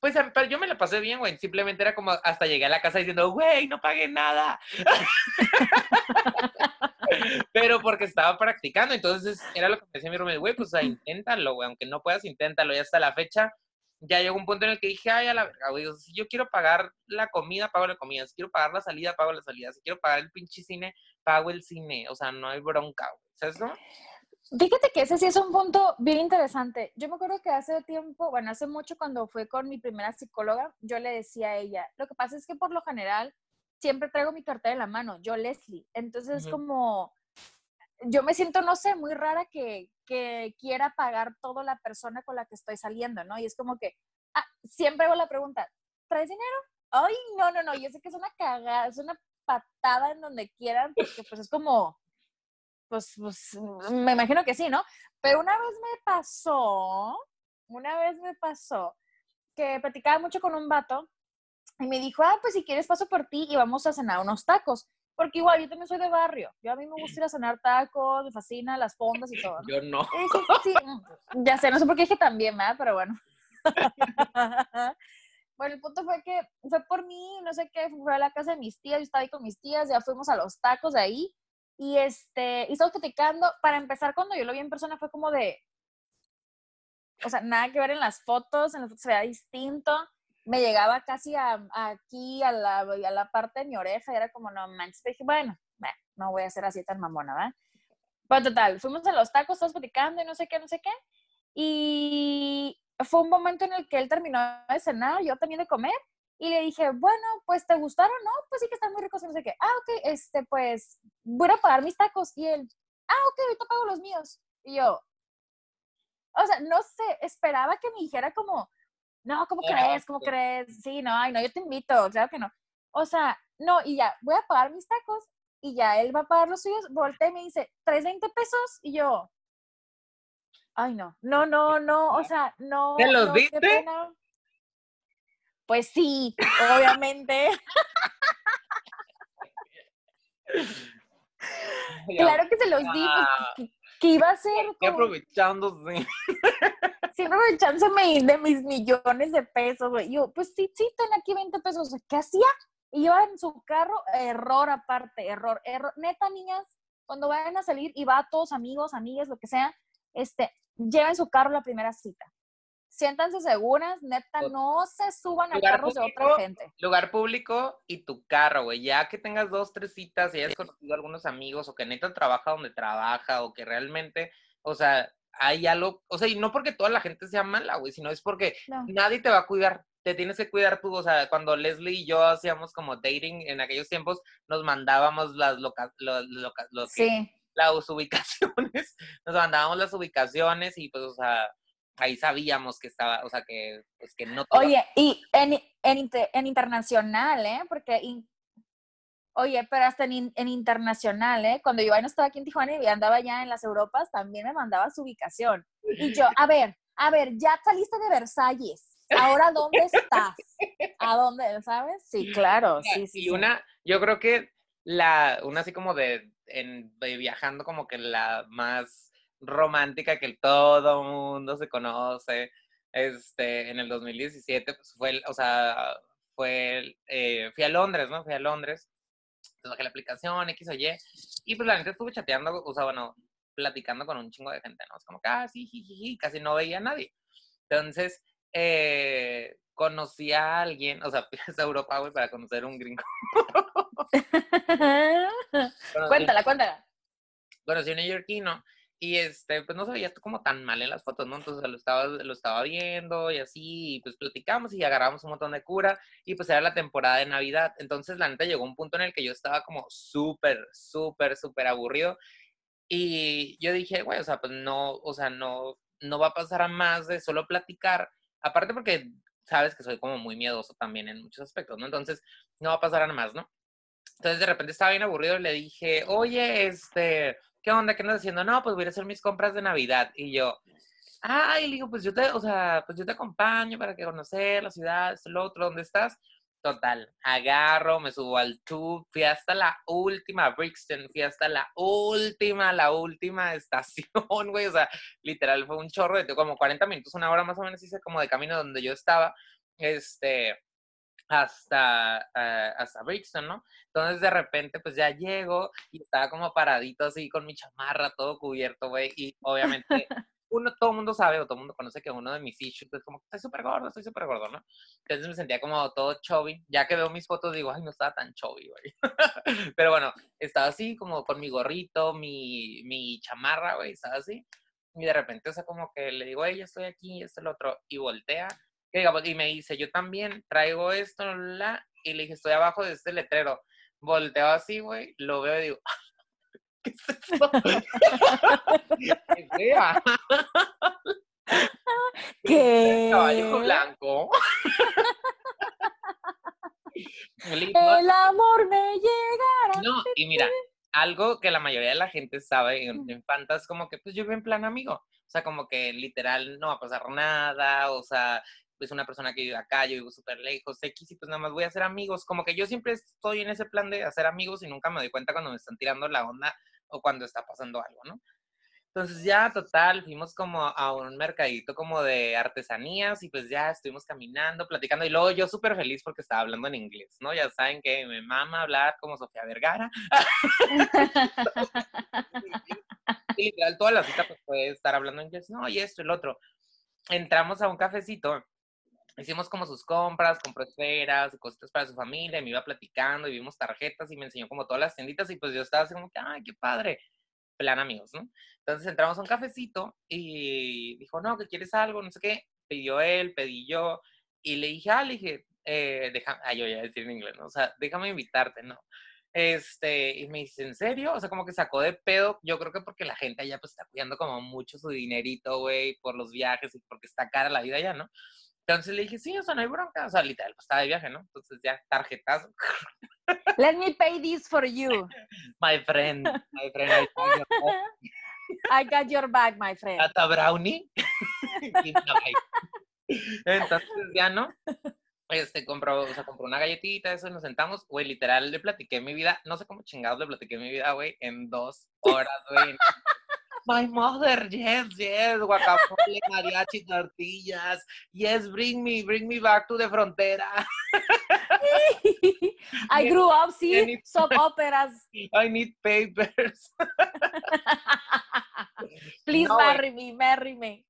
pues pero yo me la pasé bien, güey. Simplemente era como hasta llegué a la casa diciendo, güey, no pagué nada. pero porque estaba practicando. Entonces era lo que decía mi roommate, güey, pues o sea, inténtalo, güey. Aunque no puedas, inténtalo. Y hasta la fecha, ya llegó un punto en el que dije, ay, a la verga, güey, si yo quiero pagar la comida, pago la comida, si quiero pagar la salida, pago la salida, si quiero pagar el pinche cine, pago el cine, o sea, no hay bronca, güey, ¿sabes no? Fíjate que ese sí es un punto bien interesante. Yo me acuerdo que hace tiempo, bueno, hace mucho cuando fui con mi primera psicóloga, yo le decía a ella, lo que pasa es que por lo general siempre traigo mi cartera en la mano, yo Leslie. Entonces es Ujú. como, yo me siento, no sé, muy rara que, que quiera pagar todo la persona con la que estoy saliendo, ¿no? Y es como que, ah, siempre hago la pregunta, ¿traes dinero? Ay, no, no, no, yo sé que es una cagada, es una patada en donde quieran, porque pues es como, pues, pues, me imagino que sí, ¿no? Pero una vez me pasó, una vez me pasó que platicaba mucho con un vato y me dijo, ah, pues si quieres paso por ti y vamos a cenar unos tacos. Porque igual yo también soy de barrio. Yo a mí me gusta ir a cenar tacos, me fascina las fondas y todo. ¿no? Yo no. Sí, mm, ya sé, no sé por qué dije también, ¿verdad? Pero bueno. bueno, el punto fue que fue por mí, no sé qué, fue a la casa de mis tías, yo estaba ahí con mis tías, ya fuimos a los tacos de ahí. Y este, y estamos platicando. Para empezar, cuando yo lo vi en persona fue como de, o sea, nada que ver en las fotos, en las fotos se veía distinto. Me llegaba casi a, aquí, a la, a la parte de mi oreja, y era como, no manches. Dije, bueno, no voy a ser así tan mamona, ¿verdad? Bueno, total, fuimos a los tacos, todos platicando y no sé qué, no sé qué. Y fue un momento en el que él terminó de cenar, yo también de comer. Y le dije, bueno, pues ¿te gustaron? No, pues sí que están muy ricos y no sé qué. Ah, ok, este, pues voy a pagar mis tacos. Y él, ah, ok, ahorita pago los míos. Y yo, o sea, no sé, esperaba que me dijera como, no, ¿cómo Ah, crees? ¿Cómo sí. crees? Sí, no, ay, no, yo te invito, claro que no. O sea, no, y ya, voy a pagar mis tacos y ya él va a pagar los suyos, voltea y me dice, ¿traes 20 pesos? Y yo, ay, no, no, no, no, o sea, no. ¿Te los no, qué diste? pena. Pues sí, obviamente. claro que se los di, pues, que, iba a ser como, aprovechándose. siempre aprovechándome de mis millones de pesos, güey. Yo, pues sí, sí, ten aquí 20 pesos. ¿Qué hacía? Iba en su carro, error aparte, error, error. Neta, niñas, cuando vayan a salir y va a todos amigos, amigas, lo que sea, este, lleven su carro a la primera cita. Siéntanse seguras, neta, no se suban a carros de otra gente. Lugar público y tu carro, güey. Ya que tengas dos, tres citas y hayas conocido a algunos amigos o que neta trabaja donde trabaja o que realmente, o sea, hay algo, o sea, y no porque toda la gente sea mala, güey, sino es porque No. nadie te va a cuidar. Te tienes que cuidar tú, o sea, cuando Leslie y yo hacíamos como dating en aquellos tiempos, nos mandábamos las loca, lo- loca- lo que- Sí. las ubicaciones, nos mandábamos las ubicaciones y pues, o sea, ahí sabíamos que estaba, o sea, que, pues, que no a Oye, y en, en, en internacional, ¿eh? Porque, in- oye, pero hasta en, en internacional, ¿eh? Cuando yo no estaba aquí en Tijuana y andaba ya en las Europas, también me mandaba su ubicación. Y yo, a ver, a ver, ya saliste de Versalles. Ahora, ¿dónde estás? ¿A dónde, sabes? Sí, claro, sí, sí. y una, yo creo que la, una así como de, en, de viajando como que la más romántica que todo mundo se conoce, este, en el 2017, pues fue, el- o sea, fue, eh, fui a Londres, ¿no? Fui a Londres, entonces bajé la aplicación, X o Y, y pues la neta estuve chateando, o sea, bueno, platicando con un chingo de gente, ¿no? Es como que, ah, jijiji, casi no veía a nadie. Entonces, eh, conocí a alguien, o sea, fui a Europa, güey, para conocer un gringo. Conocí- cuéntala, cuéntala. conocí a un neoyorquino y este, pues no se veía como tan mal en las fotos, ¿no? Entonces lo estaba, lo estaba viendo y así, y pues platicamos y agarramos un montón de cura y pues era la temporada de Navidad. Entonces la neta llegó un punto en el que yo estaba como súper, súper, súper aburrido y yo dije, güey, o sea, pues no, o sea, no, no va a pasar a más de solo platicar, aparte porque sabes que soy como muy miedoso también en muchos aspectos, ¿no? Entonces no va a pasar a más, ¿no? Entonces de repente estaba bien aburrido y le dije, oye, este, ¿qué onda? ¿Qué andas haciendo? No, pues voy a hacer mis compras de Navidad. Y yo, ay, le digo, pues yo te, o sea, pues yo te acompaño para que conocer la ciudad, esto, lo otro, ¿dónde estás? Total, agarro, me subo al tube, fui hasta la última Brixton, fui hasta la última, la última estación, güey, o sea, literal fue un chorro de como 40 minutos, una hora más o menos hice como de camino donde yo estaba, este, hasta, eh, hasta Brixton, ¿no? Entonces de repente pues ya llego y estaba como paradito así con mi chamarra todo cubierto, güey, y obviamente uno, todo el mundo sabe o todo el mundo conoce que uno de mis issues es como, estoy súper gordo, estoy súper gordo, ¿no? Entonces me sentía como todo chubby. Ya que veo mis fotos digo, ay, no estaba tan chubby, güey. Pero bueno, estaba así como con mi gorrito, mi, mi chamarra, güey, estaba así. Y de repente, o sea, como que le digo, hey, ya estoy aquí, esto, el otro, y voltea. Y, digamos, y me dice, yo también traigo esto, la, y le dije, estoy abajo de este letrero. Volteo así, güey, lo veo y digo, ¿qué es eso? ¡Qué! ¿Qué? Caballo blanco. El amor me llegará. No, y mira, algo que la mayoría de la gente sabe en, en Fanta es como que pues yo voy en plan amigo. O sea, como que literal no va a pasar nada, o sea, es una persona que vive acá, yo vivo súper lejos, X, y pues nada más voy a hacer amigos. Como que yo siempre estoy en ese plan de hacer amigos y nunca me doy cuenta cuando me están tirando la onda o cuando está pasando algo, ¿no? Entonces ya, total, fuimos como a un mercadito como de artesanías y pues ya estuvimos caminando, platicando y luego yo súper feliz porque estaba hablando en inglés, ¿no? Ya saben que me mama hablar como Sofía Vergara. Y literal, toda la cita pues puede estar hablando en inglés, no, y esto lo otro. Entramos a un cafecito, hicimos como sus compras, compró esferas, y cositas para su familia, y me iba platicando y vimos tarjetas y me enseñó como todas las tienditas y pues yo estaba así como que, ay, qué padre, plan amigos, ¿no? Entonces entramos a un cafecito y dijo, no, que quieres algo, no sé qué, pidió él, pedí yo, y le dije, ah, le dije, eh, deja, ah, yo ya decir en inglés, ¿no? O sea, déjame invitarte, ¿no? Este, y me dice, ¿en serio? O sea, como que sacó de pedo. Yo creo que porque la gente allá pues está cuidando como mucho su dinerito, güey, por los viajes y porque está cara la vida allá, ¿no? Entonces le dije, sí, o sea, no hay bronca. O sea, literal, pues estaba de viaje, ¿no? Entonces ya, tarjetazo. Let me pay this for you. My friend, my friend, I got your back. I got your back, my friend. Tata Brownie. Entonces ya, ¿no? Este, compró, o sea, compró una galletita, eso, y nos sentamos, güey, literal, le platiqué mi vida, no sé cómo chingados le platiqué mi vida, güey, en dos horas, güey. My mother, yes, yes, guacamole, mariachi, tortillas, yes, bring me, bring me back to the frontera. I grew up seeing Any- soap operas. I need papers. Please No, marry me, marry me.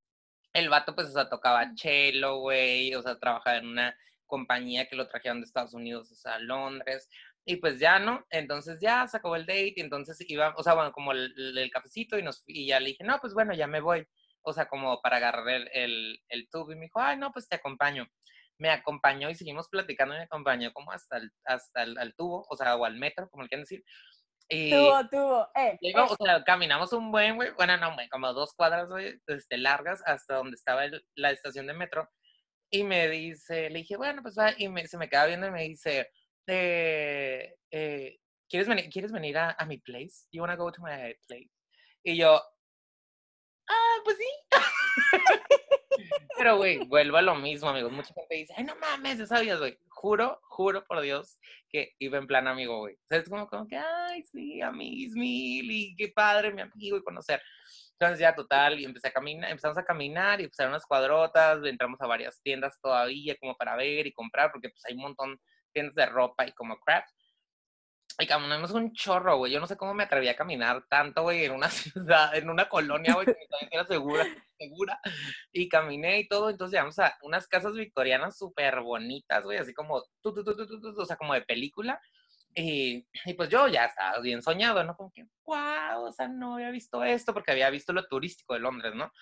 El vato, pues, o sea, tocaba chelo, güey, o sea, trabajaba en una compañía que lo trajeron de Estados Unidos, o sea, a Londres. Y pues ya, ¿no? Entonces ya se acabó el date y entonces iba, o sea, bueno, como el, el cafecito y, nos, y ya le dije, no, pues bueno, ya me voy. O sea, como para agarrar el, el, el tubo y me dijo, ay, no, pues te acompaño. Me acompañó y seguimos platicando y me acompañó como hasta el, hasta el, al tubo, o sea, o al metro, como le quieran decir. Y, Tuvo, tuvo. Eh, luego, eh, o sea, caminamos un buen, güey, bueno, no, güey, como dos cuadras, güey, este, largas hasta donde estaba la estación de metro. Y me dice, le dije, bueno, pues va, y me, se me queda viendo y me dice, eh, ¿quieres, venir, ¿quieres venir a, a mi place? You wanna go to my place? Y yo, ah, pues sí. Pero, güey, vuelvo a lo mismo, amigos. Mucha gente dice, ay, no mames, ya sabías, güey. Juro, juro por Dios que iba en plan amigo, güey. O sea, es como, como que, ay, sí, mil, y qué padre, mi amigo, y conocer. Entonces ya, total, y empecé a caminar, empezamos a caminar, y pues eran unas cuadrotas, entramos a varias tiendas todavía como para ver y comprar, porque pues hay un montón tiendas de ropa y como craft. Y caminamos un chorro, güey. Yo no sé cómo me atreví a caminar tanto, güey, en una ciudad, en una colonia, güey, que ni era segura, segura. Y caminé y todo. Entonces llegamos a unas casas victorianas súper bonitas, güey, así como, tu, tu, tu, o sea, como de película. Y, y pues yo ya estaba bien soñado, ¿no? Como que, wow, o sea, no había visto esto, porque había visto lo turístico de Londres, ¿no?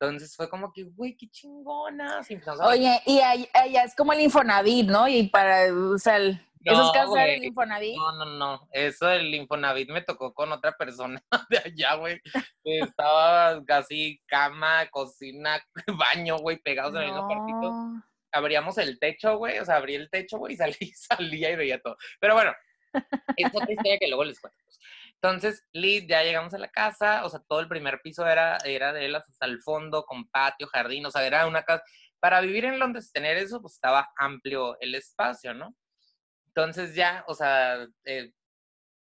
Entonces fue como que, güey, qué chingona. Y empezamos a Oye, y ahí- ella es como el Infonavit, ¿no? Y para, o sea, el- esos No, casos eran el güey. Infonavit. No, no, no. Eso del Infonavit me tocó con otra persona de allá, güey. Estaba casi cama, cocina, baño, güey, pegados en el mismo cuartito. Abríamos el techo, güey. O sea, abrí el techo, güey, y salí, salía y veía todo. Pero bueno, es otra historia que luego les cuento. Entonces, Liz, ya llegamos a la casa. O sea, todo el primer piso era, era de él hasta el fondo, con patio, jardín. O sea, era una casa. Para vivir en Londres, tener eso, pues estaba amplio el espacio, ¿no? Entonces ya, o sea, eh,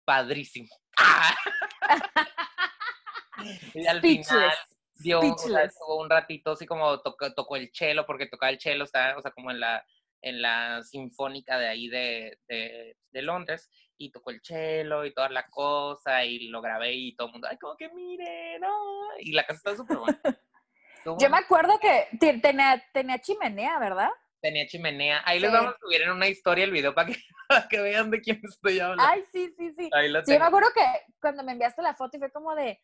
padrísimo. y al final dio, o sea, un ratito así como tocó, tocó el chelo, porque tocaba el chelo, está, o sea, como en la, en la sinfónica de ahí de, de, de Londres, y tocó el chelo y toda la cosa, y lo grabé y todo el mundo, ay, como que miren, ah", y la casa está súper buena. Yo me acuerdo que te- tenía, tenía chimenea, ¿verdad? Tenía chimenea. Ahí les vamos a subir en una historia el video para que, para que vean de quién estoy hablando. Ay, sí, sí, sí. Ahí lo Sí, yo me acuerdo que cuando me enviaste la foto y fue como de,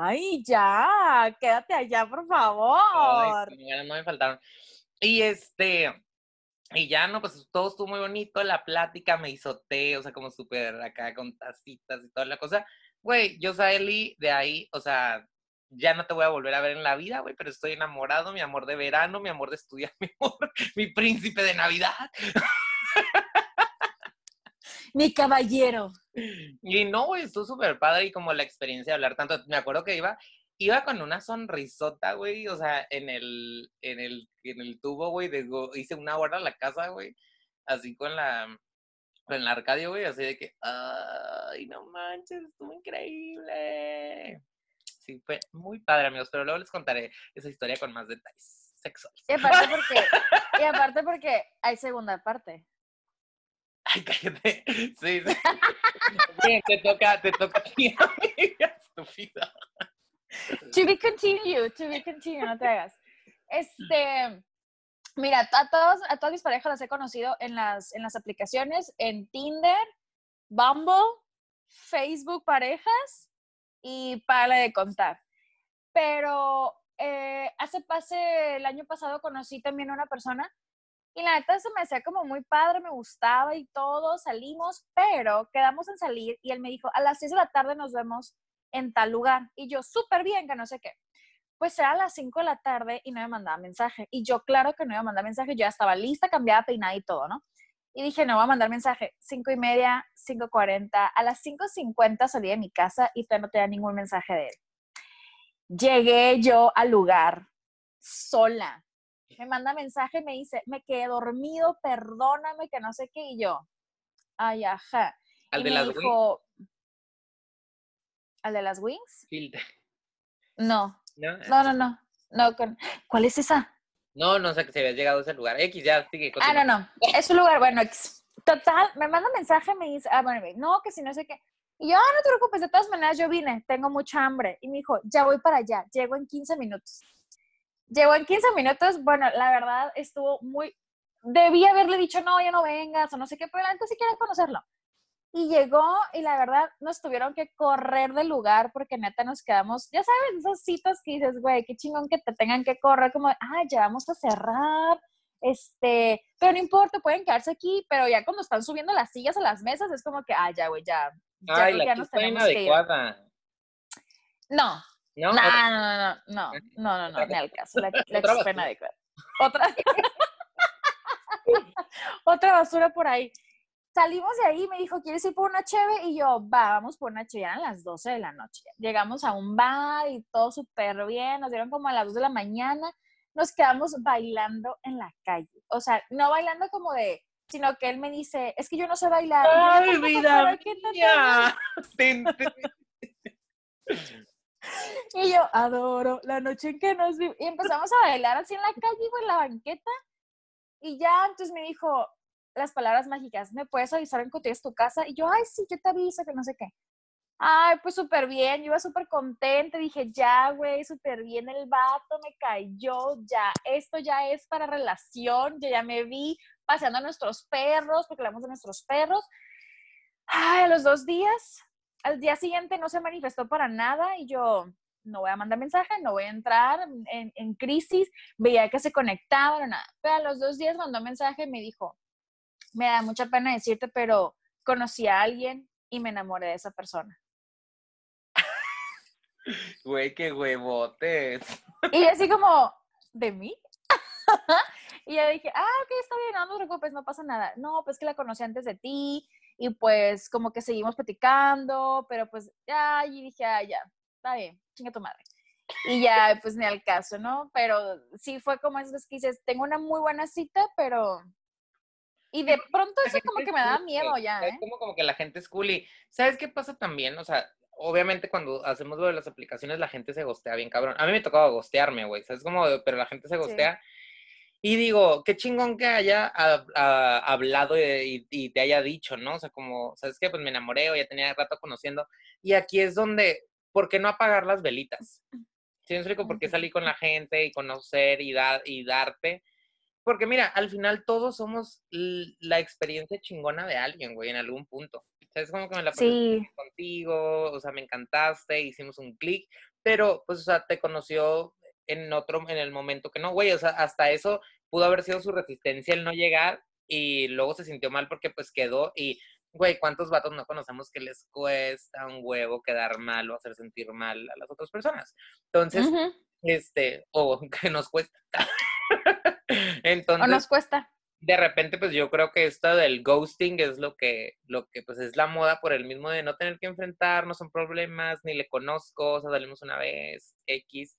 ay, ya, quédate allá, por Ay, favor. sí, no me faltaron. Y este, y ya, no, pues todo estuvo muy bonito, la plática me hizo té, o sea, como súper acá con tacitas y toda la cosa. Güey, yo salí de ahí, o sea, ya no te voy a volver a ver en la vida, güey, pero estoy enamorado, mi amor de verano, mi amor de estudiar, mi amor, mi príncipe de Navidad. Mi caballero. Y no, güey, estuvo súper padre y como la experiencia de hablar tanto. Me acuerdo que iba, iba con una sonrisota, güey, o sea, en el, en el, en el tubo, güey, de hice una hora a la casa, güey, así con la, con la Arcadio, güey, así de que, ay, no manches, estuvo increíble. Sí, fue muy padre, amigos, pero luego les contaré esa historia con más detalles sexuales. Y aparte porque, y aparte porque hay segunda parte. Ay, cállate. Sí, sí. Bien, te toca, te toca a ti, amiga, estúpida. To be continued, to be continued, no te hagas. Este, mira, a todos, a todas mis parejas las he conocido en las, en las aplicaciones, en Tinder, Bumble, Facebook parejas y para de contar. Pero eh, hace pase el año pasado conocí también a una persona y la neta se me hacía como muy padre, me gustaba y todo, salimos, pero quedamos en salir y él me dijo, a las 6 de la tarde nos vemos en tal lugar. Y yo, súper bien, que no sé qué. Pues era a las 5 de la tarde y no me mandaba mensaje. Y yo, claro que no iba a mandar mensaje, yo ya estaba lista, cambiada, peinada y todo, ¿no? Y dije, no voy a mandar mensaje. 5 y media, 5.40. A las 5.50 salí de mi casa y todavía no tenía ningún mensaje de él. Llegué yo al lugar sola. Me manda mensaje y me dice, me quedé dormido, perdóname, que no sé qué. Y yo, ay, ajá. Al Y de me las dijo, ¿Al de las wings? No, ¿no? no, no, no. no con... ¿Cuál es esa? No, no sé que se había llegado a ese lugar. X, ya, sigue. Ah, no, no. Es un lugar, bueno, X. Total, me manda mensaje, me dice, ah, bueno, no, que si no sé qué. Y yo, ah, no te preocupes, de todas maneras yo vine, tengo mucha hambre. Y me dijo, ya voy para allá, llego en 15 minutos. Llegó en 15 minutos, bueno, la verdad estuvo muy, debí haberle dicho, no, ya no vengas, o no sé qué, pero la neta sí quiero conocerlo. Y llegó y la verdad nos tuvieron que correr del lugar porque neta nos quedamos, ya sabes, esos citas que dices, güey, qué chingón que te tengan que correr, como, ah, ya vamos a cerrar, este, pero no importa, pueden quedarse aquí, pero ya cuando están subiendo las sillas a las mesas es como que, ah, ya, güey, ya, ya, Ay, la ya nos tenemos que ir. inadecuada. No, ¿No? no, no, no, no, no, no, no, no, ni al caso, la, la Otra que fue inadecuada. Otra, otra basura por ahí. Salimos de ahí, me dijo, ¿quieres ir por una cheve? Y yo, va, vamos por una cheve. Eran las 12 de la noche. Llegamos a un bar y todo súper bien. Nos dieron como a las 2 de la mañana. Nos quedamos bailando en la calle. O sea, no bailando como de, sino que él me dice, es que yo no sé bailar. Yo, ¡Ay, "¿Tampoco, vida mía! Y yo, adoro la noche en que nos vimos. Y empezamos a bailar así en la calle, en la banqueta. Y ya, entonces me dijo las palabras mágicas, ¿me puedes avisar en tienes tu casa? Y yo, ay, sí, yo te aviso, que no sé qué. Ay, pues súper bien, yo iba súper contenta, dije, ya, güey, súper bien el vato, me cayó, ya, esto ya es para relación, yo ya me vi paseando a nuestros perros, porque hablamos de nuestros perros. Ay, a los dos días, al día siguiente no se manifestó para nada y yo no voy a mandar mensaje, no voy a entrar en, crisis, veía que se conectaban nada. Pero a los dos días mandó mensaje y me dijo, me da mucha pena decirte, pero conocí a alguien y me enamoré de esa persona. Güey, qué huevotes. Y yo así como, ¿de mí? y yo dije, ah, ok, está bien, no, no te preocupes, no pasa nada. No, pues que la conocí antes de ti y pues como que seguimos platicando, pero pues ya, y dije, ah, ya, está bien, chinga tu madre. Y ya, pues ni al caso, ¿no? Pero sí fue como esas que dices, tengo una muy buena cita, pero... Y de pronto eso como que me da miedo ya, Es ¿eh? como, como que la gente es cool y ¿sabes qué pasa también? O sea, obviamente cuando hacemos lo de las aplicaciones la gente se gostea bien cabrón. A mí me tocaba gostearme, güey, ¿sabes? Como, pero la gente se gostea. Y digo, qué chingón que haya hab- ah, hablado y, y te haya dicho, ¿no? O sea, como, ¿sabes qué? Pues me enamoré o ya tenía rato conociendo. Y aquí es donde, ¿por qué no apagar las velitas? ¿Sí me explico? ¿Por qué salir con la gente y conocer y, dar y darte? Porque mira, al final todos somos la experiencia chingona de alguien, güey, en algún punto. O sea, es como que me la pasé Sí, contigo, o sea, me encantaste, hicimos un clic, pero pues, o sea, te conoció en otro, en el momento que no, güey, o sea, hasta eso pudo haber sido su resistencia el no llegar y luego se sintió mal porque pues quedó y, güey, ¿cuántos vatos no conocemos que les cuesta un huevo quedar mal o hacer sentir mal a las otras personas? Entonces, ujú, este, o que nos cuesta. O Entonces, nos cuesta. de repente, pues yo creo que esto del ghosting es lo que, lo que pues es la moda por el mismo de no tener que enfrentarnos, son problemas, ni le conozco, o sea, salimos una vez, X.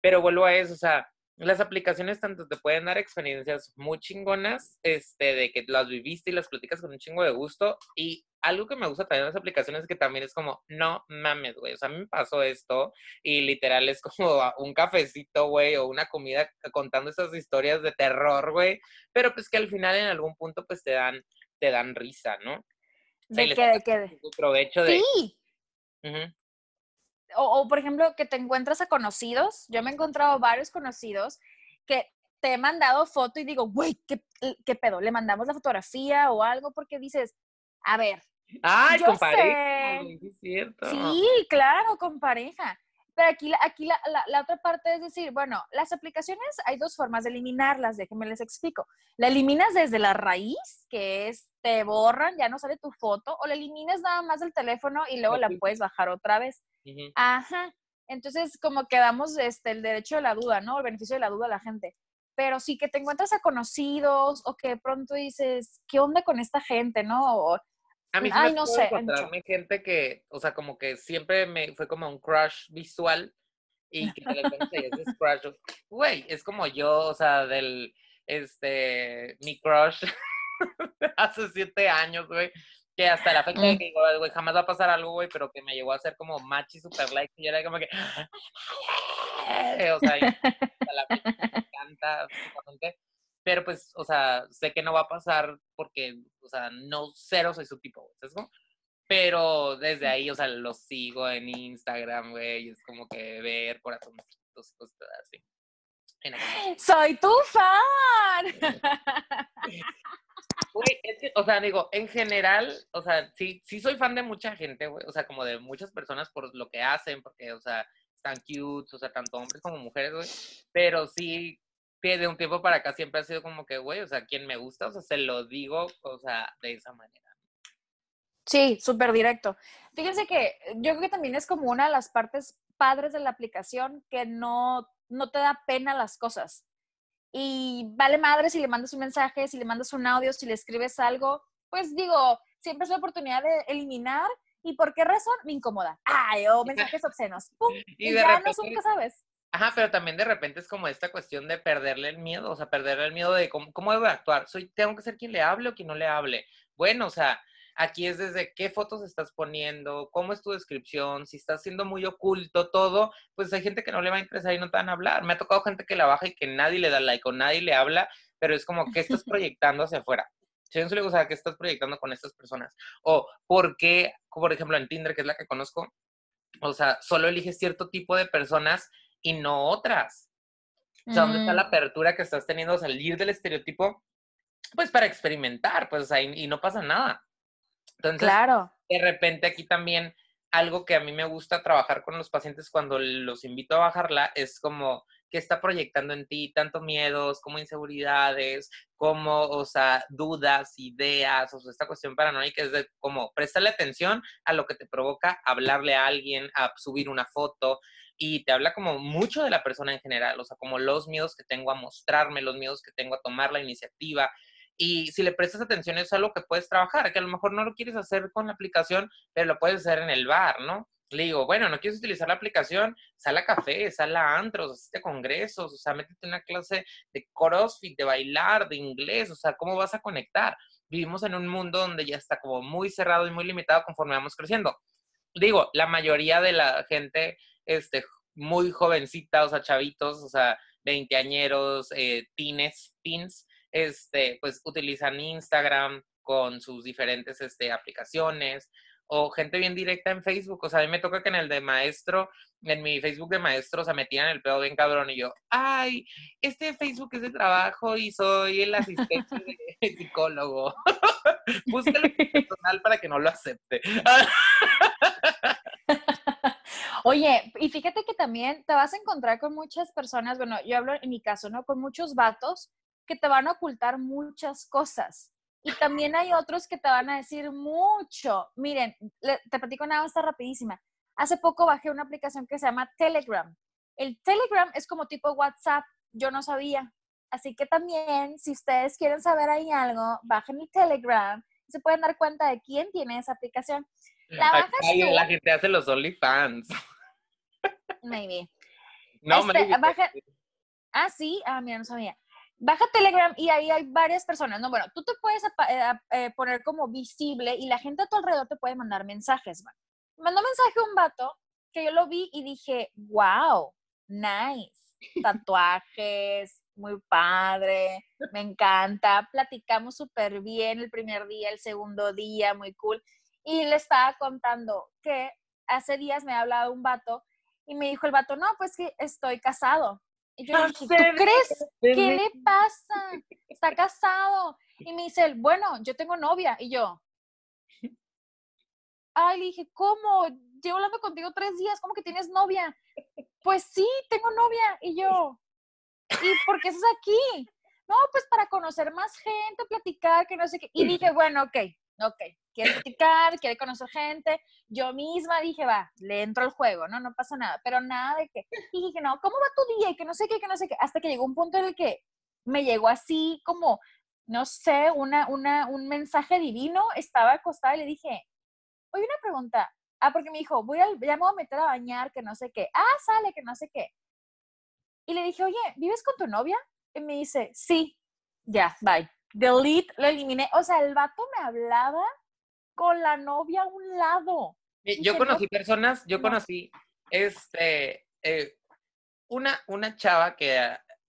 Pero vuelvo a eso, o sea, las aplicaciones tanto te pueden dar experiencias muy chingonas, este, de que las viviste y las platicas con un chingo de gusto. Y algo que me gusta también de las aplicaciones es que también es como, no mames, güey. O sea, a mí me pasó esto y literal es como un cafecito, güey, o una comida contando esas historias de terror, güey. Pero pues que al final en algún punto pues te dan, te dan risa, ¿no? O sea, ¿De qué? ¿De qué? provecho de... Sí. O, o, por ejemplo, que te encuentras a conocidos. Yo me he encontrado varios conocidos que te he mandado foto y digo, güey, ¿qué, ¿qué pedo? ¿Le mandamos la fotografía o algo? Porque dices, a ver, Ay, Yo con sé. sí es cierto. Sí, claro, con pareja. Pero aquí, la, aquí la, la- la otra parte es decir, bueno, las aplicaciones hay dos formas de eliminarlas, déjenme les explico. La eliminas desde la raíz, que es te borran, ya no sale tu foto, o la eliminas nada más del teléfono y luego la puedes bajar otra vez. Ujú. Ajá. Entonces, como que damos este, el derecho de la duda, ¿no? El beneficio de la duda a la gente. Pero sí que te encuentras a conocidos o que de pronto dices, ¿qué onda con esta gente, no? O, A mí sí Ay, me no sé, encontrarme gente que, o sea, como que siempre me fue como un crush visual y que de repente ese crush, güey, es como yo, o sea, del, este, mi crush hace siete años, güey, que hasta la fecha de Mm. que digo, "Ay, güey, jamás va a pasar algo, güey, pero que me llegó a hacer como match y super like y yo era como que, o sea, y hasta la fecha me encanta. Pero pues, o sea, sé que no va a pasar porque, o sea, no, cero soy su tipo, ¿sabes cómo? Pero desde ahí, o sea, los sigo en Instagram, güey, y es como que ver corazoncitos y cosas así. En. ¡Soy tu fan! Güey, es que, o sea, digo, en general, o sea, sí, sí soy fan de mucha gente, güey, o sea, como de muchas personas por lo que hacen, porque, o sea, están cute, o sea, tanto hombres como mujeres, güey, pero sí, que de un tiempo para acá siempre ha sido como que, güey, o sea, quien me gusta, o sea, se lo digo, o sea, de esa manera. Sí, súper directo. Fíjense que yo creo que también es como una de las partes padres de la aplicación que no, no te da pena las cosas. Y vale madre si le mandas un mensaje, si le mandas un audio, si le escribes algo, pues digo, siempre es la oportunidad de eliminar. ¿Y por qué razón? Me incomoda. Ay, o mensajes obscenos. ¡Pum! Y Y, de ya repente- no nunca sabes. Ajá, pero también de repente es como esta cuestión de perderle el miedo, o sea, perderle el miedo de cómo, cómo debo actuar. Soy, tengo que ser quien le hable o quien no le hable. Bueno, o sea, aquí es desde qué fotos estás poniendo, cómo es tu descripción, si estás siendo muy oculto todo, pues hay gente que no le va a interesar y no te van a hablar. Me ha tocado gente que la baja y que nadie le da like o nadie le habla, pero es como, ¿qué estás proyectando hacia afuera? Si yo o sea, ¿qué estás proyectando con estas personas? O, ¿por qué, por ejemplo, en Tinder, que es la que conozco, o sea, solo eliges cierto tipo de personas y no otras. O sea, ¿dónde está la apertura que estás teniendo? Salir del estereotipo, pues para experimentar, pues, o sea, y, y no pasa nada. Entonces, Claro. de repente aquí también algo que a mí me gusta trabajar con los pacientes cuando los invito a bajarla es como que está proyectando en ti tanto miedos como inseguridades, como, o sea, dudas, ideas, o sea, esta cuestión paranoica es de como prestarle atención a lo que te provoca hablarle a alguien, a subir una foto, y te habla como mucho de la persona en general, o sea, como los miedos que tengo a mostrarme, los miedos que tengo a tomar la iniciativa. Y si le prestas atención es algo que puedes trabajar, que a lo mejor no lo quieres hacer con la aplicación, pero lo puedes hacer en el bar, ¿no? Le digo, bueno, no quieres utilizar la aplicación, sal a café, sal a antros, asiste a congresos, o sea, métete en una clase de crossfit, de bailar, de inglés, o sea, ¿cómo vas a conectar? Vivimos en un mundo donde ya está como muy cerrado y muy limitado conforme vamos creciendo. Digo, la mayoría de la gente, este, muy jovencita, o sea, chavitos, o sea, veinteañeros, eh, teens, teens, este, pues utilizan Instagram con sus diferentes este, aplicaciones o gente bien directa en Facebook. O sea, a mí me toca que en el de maestro, en mi Facebook de maestro, o sea, metían el pedo bien cabrón y yo, ay, este Facebook es de trabajo y soy el asistente de psicólogo. Búscalo personal para que no lo acepte. Oye, y fíjate que también te vas a encontrar con muchas personas, bueno, yo hablo en mi caso, ¿no? Con muchos vatos que te van a ocultar muchas cosas. Y también hay otros que te van a decir mucho. Miren, le- te platico más, está rapidísima. Hace poco bajé una aplicación que se llama Telegram. El Telegram es como tipo WhatsApp, yo no sabía. Así que también, si ustedes quieren saber ahí algo, bajen el Telegram y se pueden dar cuenta de quién tiene esa aplicación. La bajas ay, tú. la gente hace los OnlyFans. Maybe. No, Este, baja- Ah, sí, ah, mira, no sabía. Baja Telegram y ahí hay varias personas. No, bueno, tú te puedes eh, eh, poner como visible y la gente a tu alrededor te puede mandar mensajes. man. Mandó mensaje un vato que yo lo vi y dije, wow, nice. Tatuajes, muy padre, me encanta. Platicamos súper bien el primer día, el segundo día, muy cool. Y le estaba contando que hace días me ha hablado un vato y me dijo el vato, no, pues que estoy casado. Y yo le dije, ¿tú crees? ¿Qué le pasa? Está casado. Y me dice él, bueno, yo tengo novia. Y yo, ay, le dije, ¿cómo? Llevo hablando contigo tres días, ¿cómo que tienes novia? Pues sí, tengo novia. Y yo, ¿y por qué estás aquí? No, pues para conocer más gente, platicar, que no sé qué. Y dije, bueno, ok, ok, quiere platicar, quiere conocer gente. Yo misma dije, va, le entro al juego, no, no pasa nada. Pero nada de que, y dije, no, ¿cómo va tu día? Y que no sé qué, que no sé qué. Hasta que llegó un punto en el que me llegó así como, no sé, una, una, un mensaje divino. Estaba acostada y le dije, oye, una pregunta. Ah, porque me dijo, voy al, ya me voy a meter a bañar, que no sé qué. Ah, sale, que no sé qué. Y le dije, oye, ¿vives con tu novia? Y me dice, sí, ya, bye. Delete, lo eliminé. O sea, el vato me hablaba con la novia a un lado. Eh, Yo no, conocí personas, yo no. conocí este eh, una, una chava que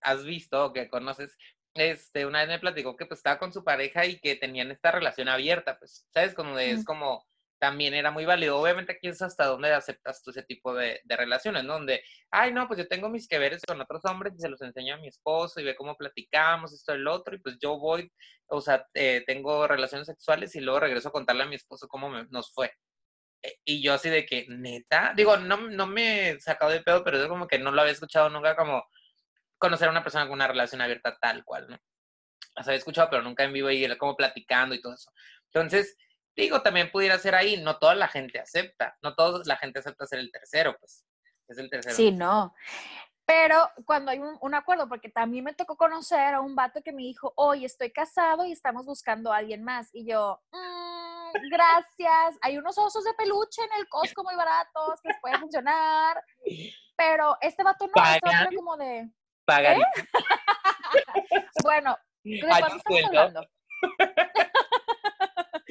has visto o que conoces, este, una vez me platicó que pues estaba con su pareja y que tenían esta relación abierta, pues, ¿sabes? Como de, es como, también era muy válido. Obviamente aquí es hasta donde aceptas tú ese tipo de, de relaciones, ¿no? Donde, ay, no, pues yo tengo mis que veres con otros hombres y se los enseño a mi esposo y ve cómo platicamos, esto, el otro, y pues yo voy, o sea, eh, tengo relaciones sexuales y luego regreso a contarle a mi esposo cómo me- nos fue. Eh, Y yo así de que, neta, digo, no, no me he sacado de pedo, pero yo como que no lo había escuchado nunca como conocer a una persona con una relación abierta tal cual, ¿no? Sea, había escuchado, pero nunca en vivo y era como platicando y todo eso. Entonces, digo, también pudiera ser ahí, no toda la gente acepta, no toda la gente acepta ser el tercero, pues, es el tercero. Sí, no. Pero cuando hay un, un acuerdo, porque también me tocó conocer a un vato que me dijo, oye, estoy casado y estamos buscando a alguien más. Y yo, "Mm, gracias. Hay unos osos de peluche en el Costco muy baratos que les puede funcionar. Pero este vato no, este vato era ¿Pagan? como de, Pagan. bueno, ¿de cuánto estamos hablando?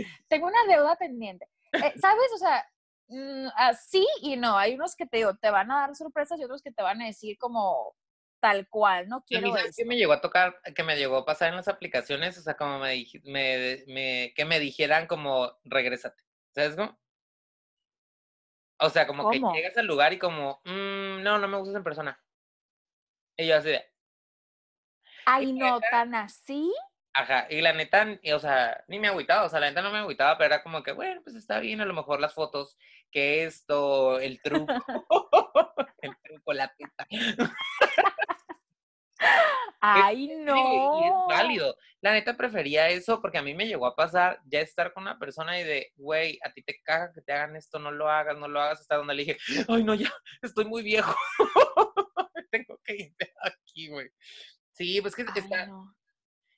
Tengo una deuda pendiente. Eh, ¿Sabes? O sea, mm, ah, sí y no. Hay unos que te digo, te van a dar sorpresas y otros que te van a decir como tal cual, no quiero ¿sabes qué me llegó a tocar, que me llegó a pasar en las aplicaciones? O sea, como me, dij- me, me- que me dijeran como, regrésate. ¿Sabes cómo? O sea, como ¿Cómo? que llegas al lugar y como, "Mm, no, no me gustas en persona. Y yo así de, Ay, no, tan así. Ajá, y la neta, o sea, ni me agüitaba, o sea, la neta no me agüitaba, pero era como que, bueno, pues está bien, a lo mejor las fotos, que esto, el truco, el truco, la teta. Ay, Sí, y es no. válido. La neta prefería eso porque a mí me llegó a pasar ya estar con una persona y de, güey, a ti te caga que te hagan esto, no lo hagas, no lo hagas, hasta donde le dije, ay, no, ya, estoy muy viejo. Tengo que ir de aquí, güey. Sí, pues que Ay, está, no.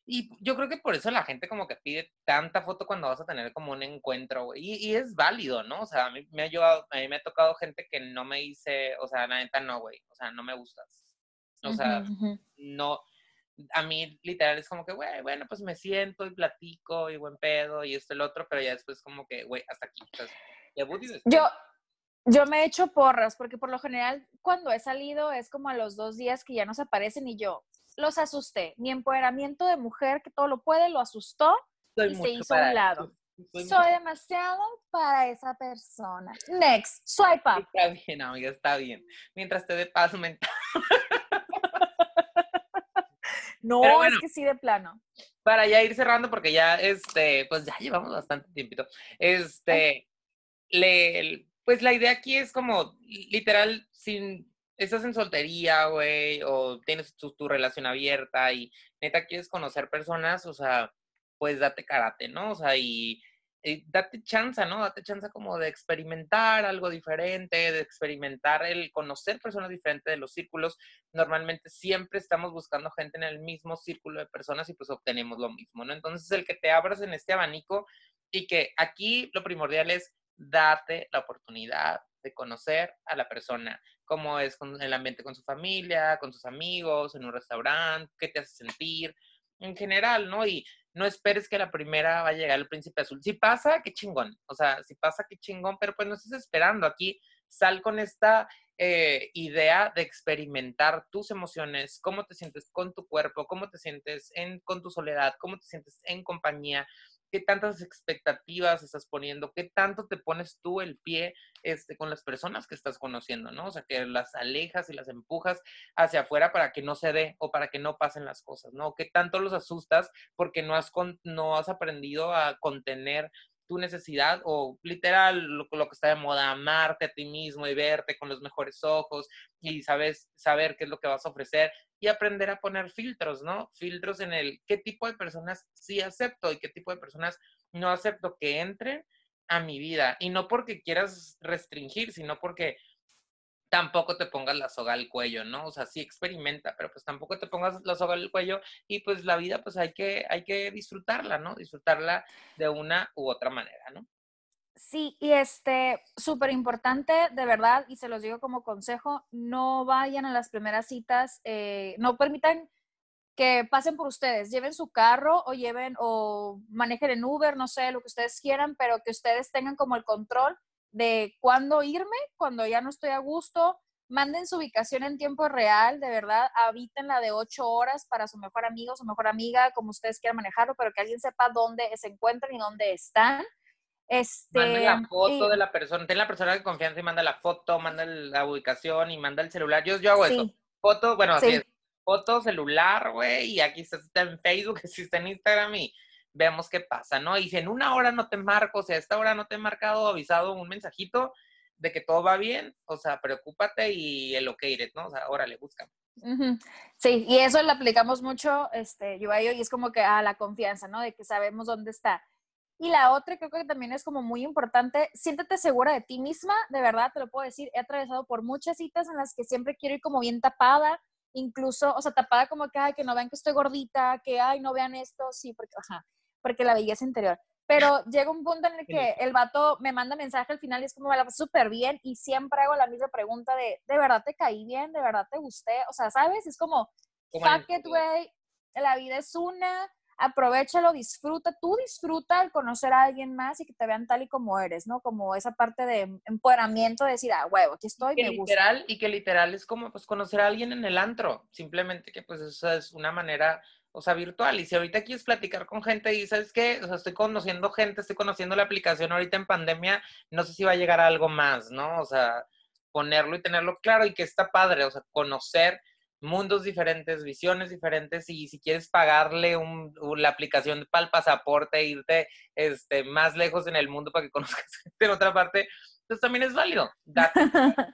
Y yo creo que por eso la gente como que pide tanta foto cuando vas a tener como un encuentro, güey. Y, y es válido, ¿no? O sea, a mí me ha llevado, a mí me ha tocado gente que no me dice, o sea, la neta no, güey. O sea, no me gustas. O sea, Ujú, ujú. no, a mí literal es como que, güey, bueno, pues me siento y platico y buen pedo y esto y el otro, pero ya después como que, güey, hasta aquí. Entonces, después. Yo, yo me he hecho porras, porque por lo general cuando he salido es como a los dos días que ya no se aparecen y yo los asusté. Mi empoderamiento de mujer que todo lo puede lo asustó soy y se hizo a un lado. eso. Soy Soy demasiado para esa persona. Next, swipe up. Está bien, amiga, está bien. Mientras te dé paz mental. No, bueno. es que sí, de plano. Para ya ir cerrando, porque ya, este, pues ya llevamos bastante tiempito. Este, le, pues la idea aquí es como, literal, sin, estás en soltería, güey, o tienes tu, relación abierta y neta quieres conocer personas, o sea, pues date karate, ¿no? O sea, y, y date chance, ¿no? Date chance como de experimentar algo diferente, de experimentar el conocer personas diferentes de los círculos. Normalmente siempre estamos buscando gente en el mismo círculo de personas y pues obtenemos lo mismo, ¿no? Entonces el que te abras en este abanico y que aquí lo primordial es date la oportunidad de conocer a la persona, cómo es el ambiente con su familia, con sus amigos, en un restaurante, qué te hace sentir, en general, ¿no? Y no esperes que la primera va a llegar el príncipe azul. Si pasa, qué chingón. O sea, si pasa, qué chingón, pero pues no estés esperando. Aquí sal con esta eh, idea de experimentar tus emociones, cómo te sientes con tu cuerpo, cómo te sientes en, con tu soledad, cómo te sientes en compañía, qué tantas expectativas estás poniendo, qué tanto te pones tú el pie este, con las personas que estás conociendo, ¿no? O sea, que las alejas y las empujas hacia afuera para que no se dé o para que no pasen las cosas, ¿no? ¿Qué tanto los asustas porque no has, con, no has aprendido a contener tu necesidad o literal lo, que está de moda, amarte a ti mismo y verte con los mejores ojos y sabes saber qué es lo que vas a ofrecer y aprender a poner filtros, ¿no? Filtros en el qué tipo de personas sí acepto y qué tipo de personas no acepto que entren a mi vida y no porque quieras restringir, sino porque tampoco te pongas la soga al cuello, ¿no? O sea, sí experimenta, pero pues tampoco te pongas la soga al cuello y pues la vida pues hay que, hay que disfrutarla, ¿no? Disfrutarla de una u otra manera, ¿no? Sí, y este, súper importante, de verdad, y se los digo como consejo, no vayan a las primeras citas, eh, no permitan que pasen por ustedes, lleven su carro o lleven o manejen en Uber, no sé, lo que ustedes quieran, pero que ustedes tengan como el control de cuándo irme, cuando ya no estoy a gusto, manden su ubicación en tiempo real, de verdad, habítenla de ocho horas para su mejor amigo, su mejor amiga, como ustedes quieran manejarlo, pero que alguien sepa dónde se encuentran y dónde están. Este, manda la foto y- de la persona, ten la persona de confianza y manda la foto, manda la ubicación y manda el celular. Yo, yo hago eso. Foto, bueno, así Sí. es. Foto, celular, güey, y aquí está, está en Facebook, si está en Instagram y vemos qué pasa, ¿no? Y si en una hora no te marco, o sea, a esta hora no te he marcado, avisado un mensajito de que todo va bien, o sea, preocúpate y el ok, ¿no? O sea, órale, busca. Ujú. Sí, y eso lo aplicamos mucho, este, yo a ello, y es como que a la confianza, ¿no? De que sabemos dónde está. Y la otra, creo que también es como muy importante, siéntete segura de ti misma, de verdad, te lo puedo decir, he atravesado por muchas citas en las que siempre quiero ir como bien tapada, incluso, o sea, tapada como que, ay, que no vean que estoy gordita, que, ay, no vean esto, sí, porque, ajá, porque la belleza interior. Pero llega un punto en el que el vato me manda mensaje al final y es como me la súper bien y siempre hago la misma pregunta de, ¿de verdad te caí bien? ¿De verdad te gusté? O sea, ¿sabes? Es como, fuck it, güey, la vida es una, aprovechalo, disfruta, tú disfruta al conocer a alguien más y que te vean tal y como eres, ¿no? Como esa parte de empoderamiento, de decir, ah, huevo, aquí estoy, que me gusta. literal, y que literal es como pues conocer a alguien en el antro, simplemente que pues eso es una manera, o sea, virtual. Y si ahorita quieres platicar con gente y sabes qué, o sea, estoy conociendo gente, estoy conociendo la aplicación ahorita en pandemia, no sé si va a llegar a algo más, ¿no? O sea, ponerlo y tenerlo claro y que está padre, o sea, conocer mundos diferentes, visiones diferentes y si quieres pagarle un, la aplicación para el pasaporte e irte este, más lejos en el mundo para que conozcas gente en otra parte, pues también es válido. Date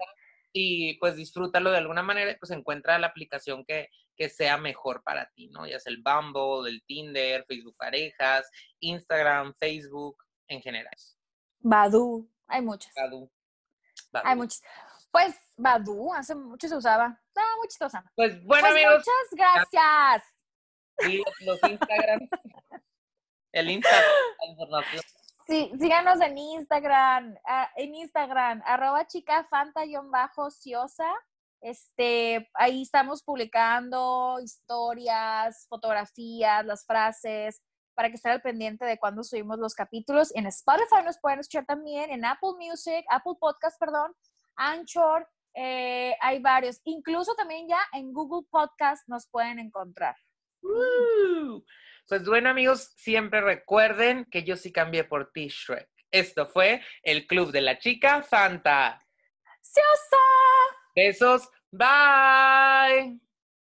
y pues disfrútalo de alguna manera, y, pues encuentra la aplicación que, que sea mejor para ti, ¿no? Ya sea el Bumble, el Tinder, Facebook Parejas, Instagram, Facebook, en general. Badu, hay muchas, Badu. hay muchas. Pues Badu, hace mucho se usaba. No, muy chistosa. Pues bueno, pues amigos, muchas gracias. y los, los Instagram, el Instagram, la información. Sí, síganos en Instagram, ah, en Instagram, arroba chica fanta-ciosa. Este, ahí estamos publicando historias, fotografías, las frases, para que estén al pendiente de cuando subimos los capítulos. En Spotify nos pueden escuchar también, en Apple Music, Apple Podcast, perdón, Anchor, eh, hay varios. Incluso también ya en Google Podcast nos pueden encontrar. Uh, Pues bueno, amigos, siempre recuerden que yo sí cambié por ti, Shrek. Esto fue el Club de la Chica Santa. ¡Ciosa! Besos, bye.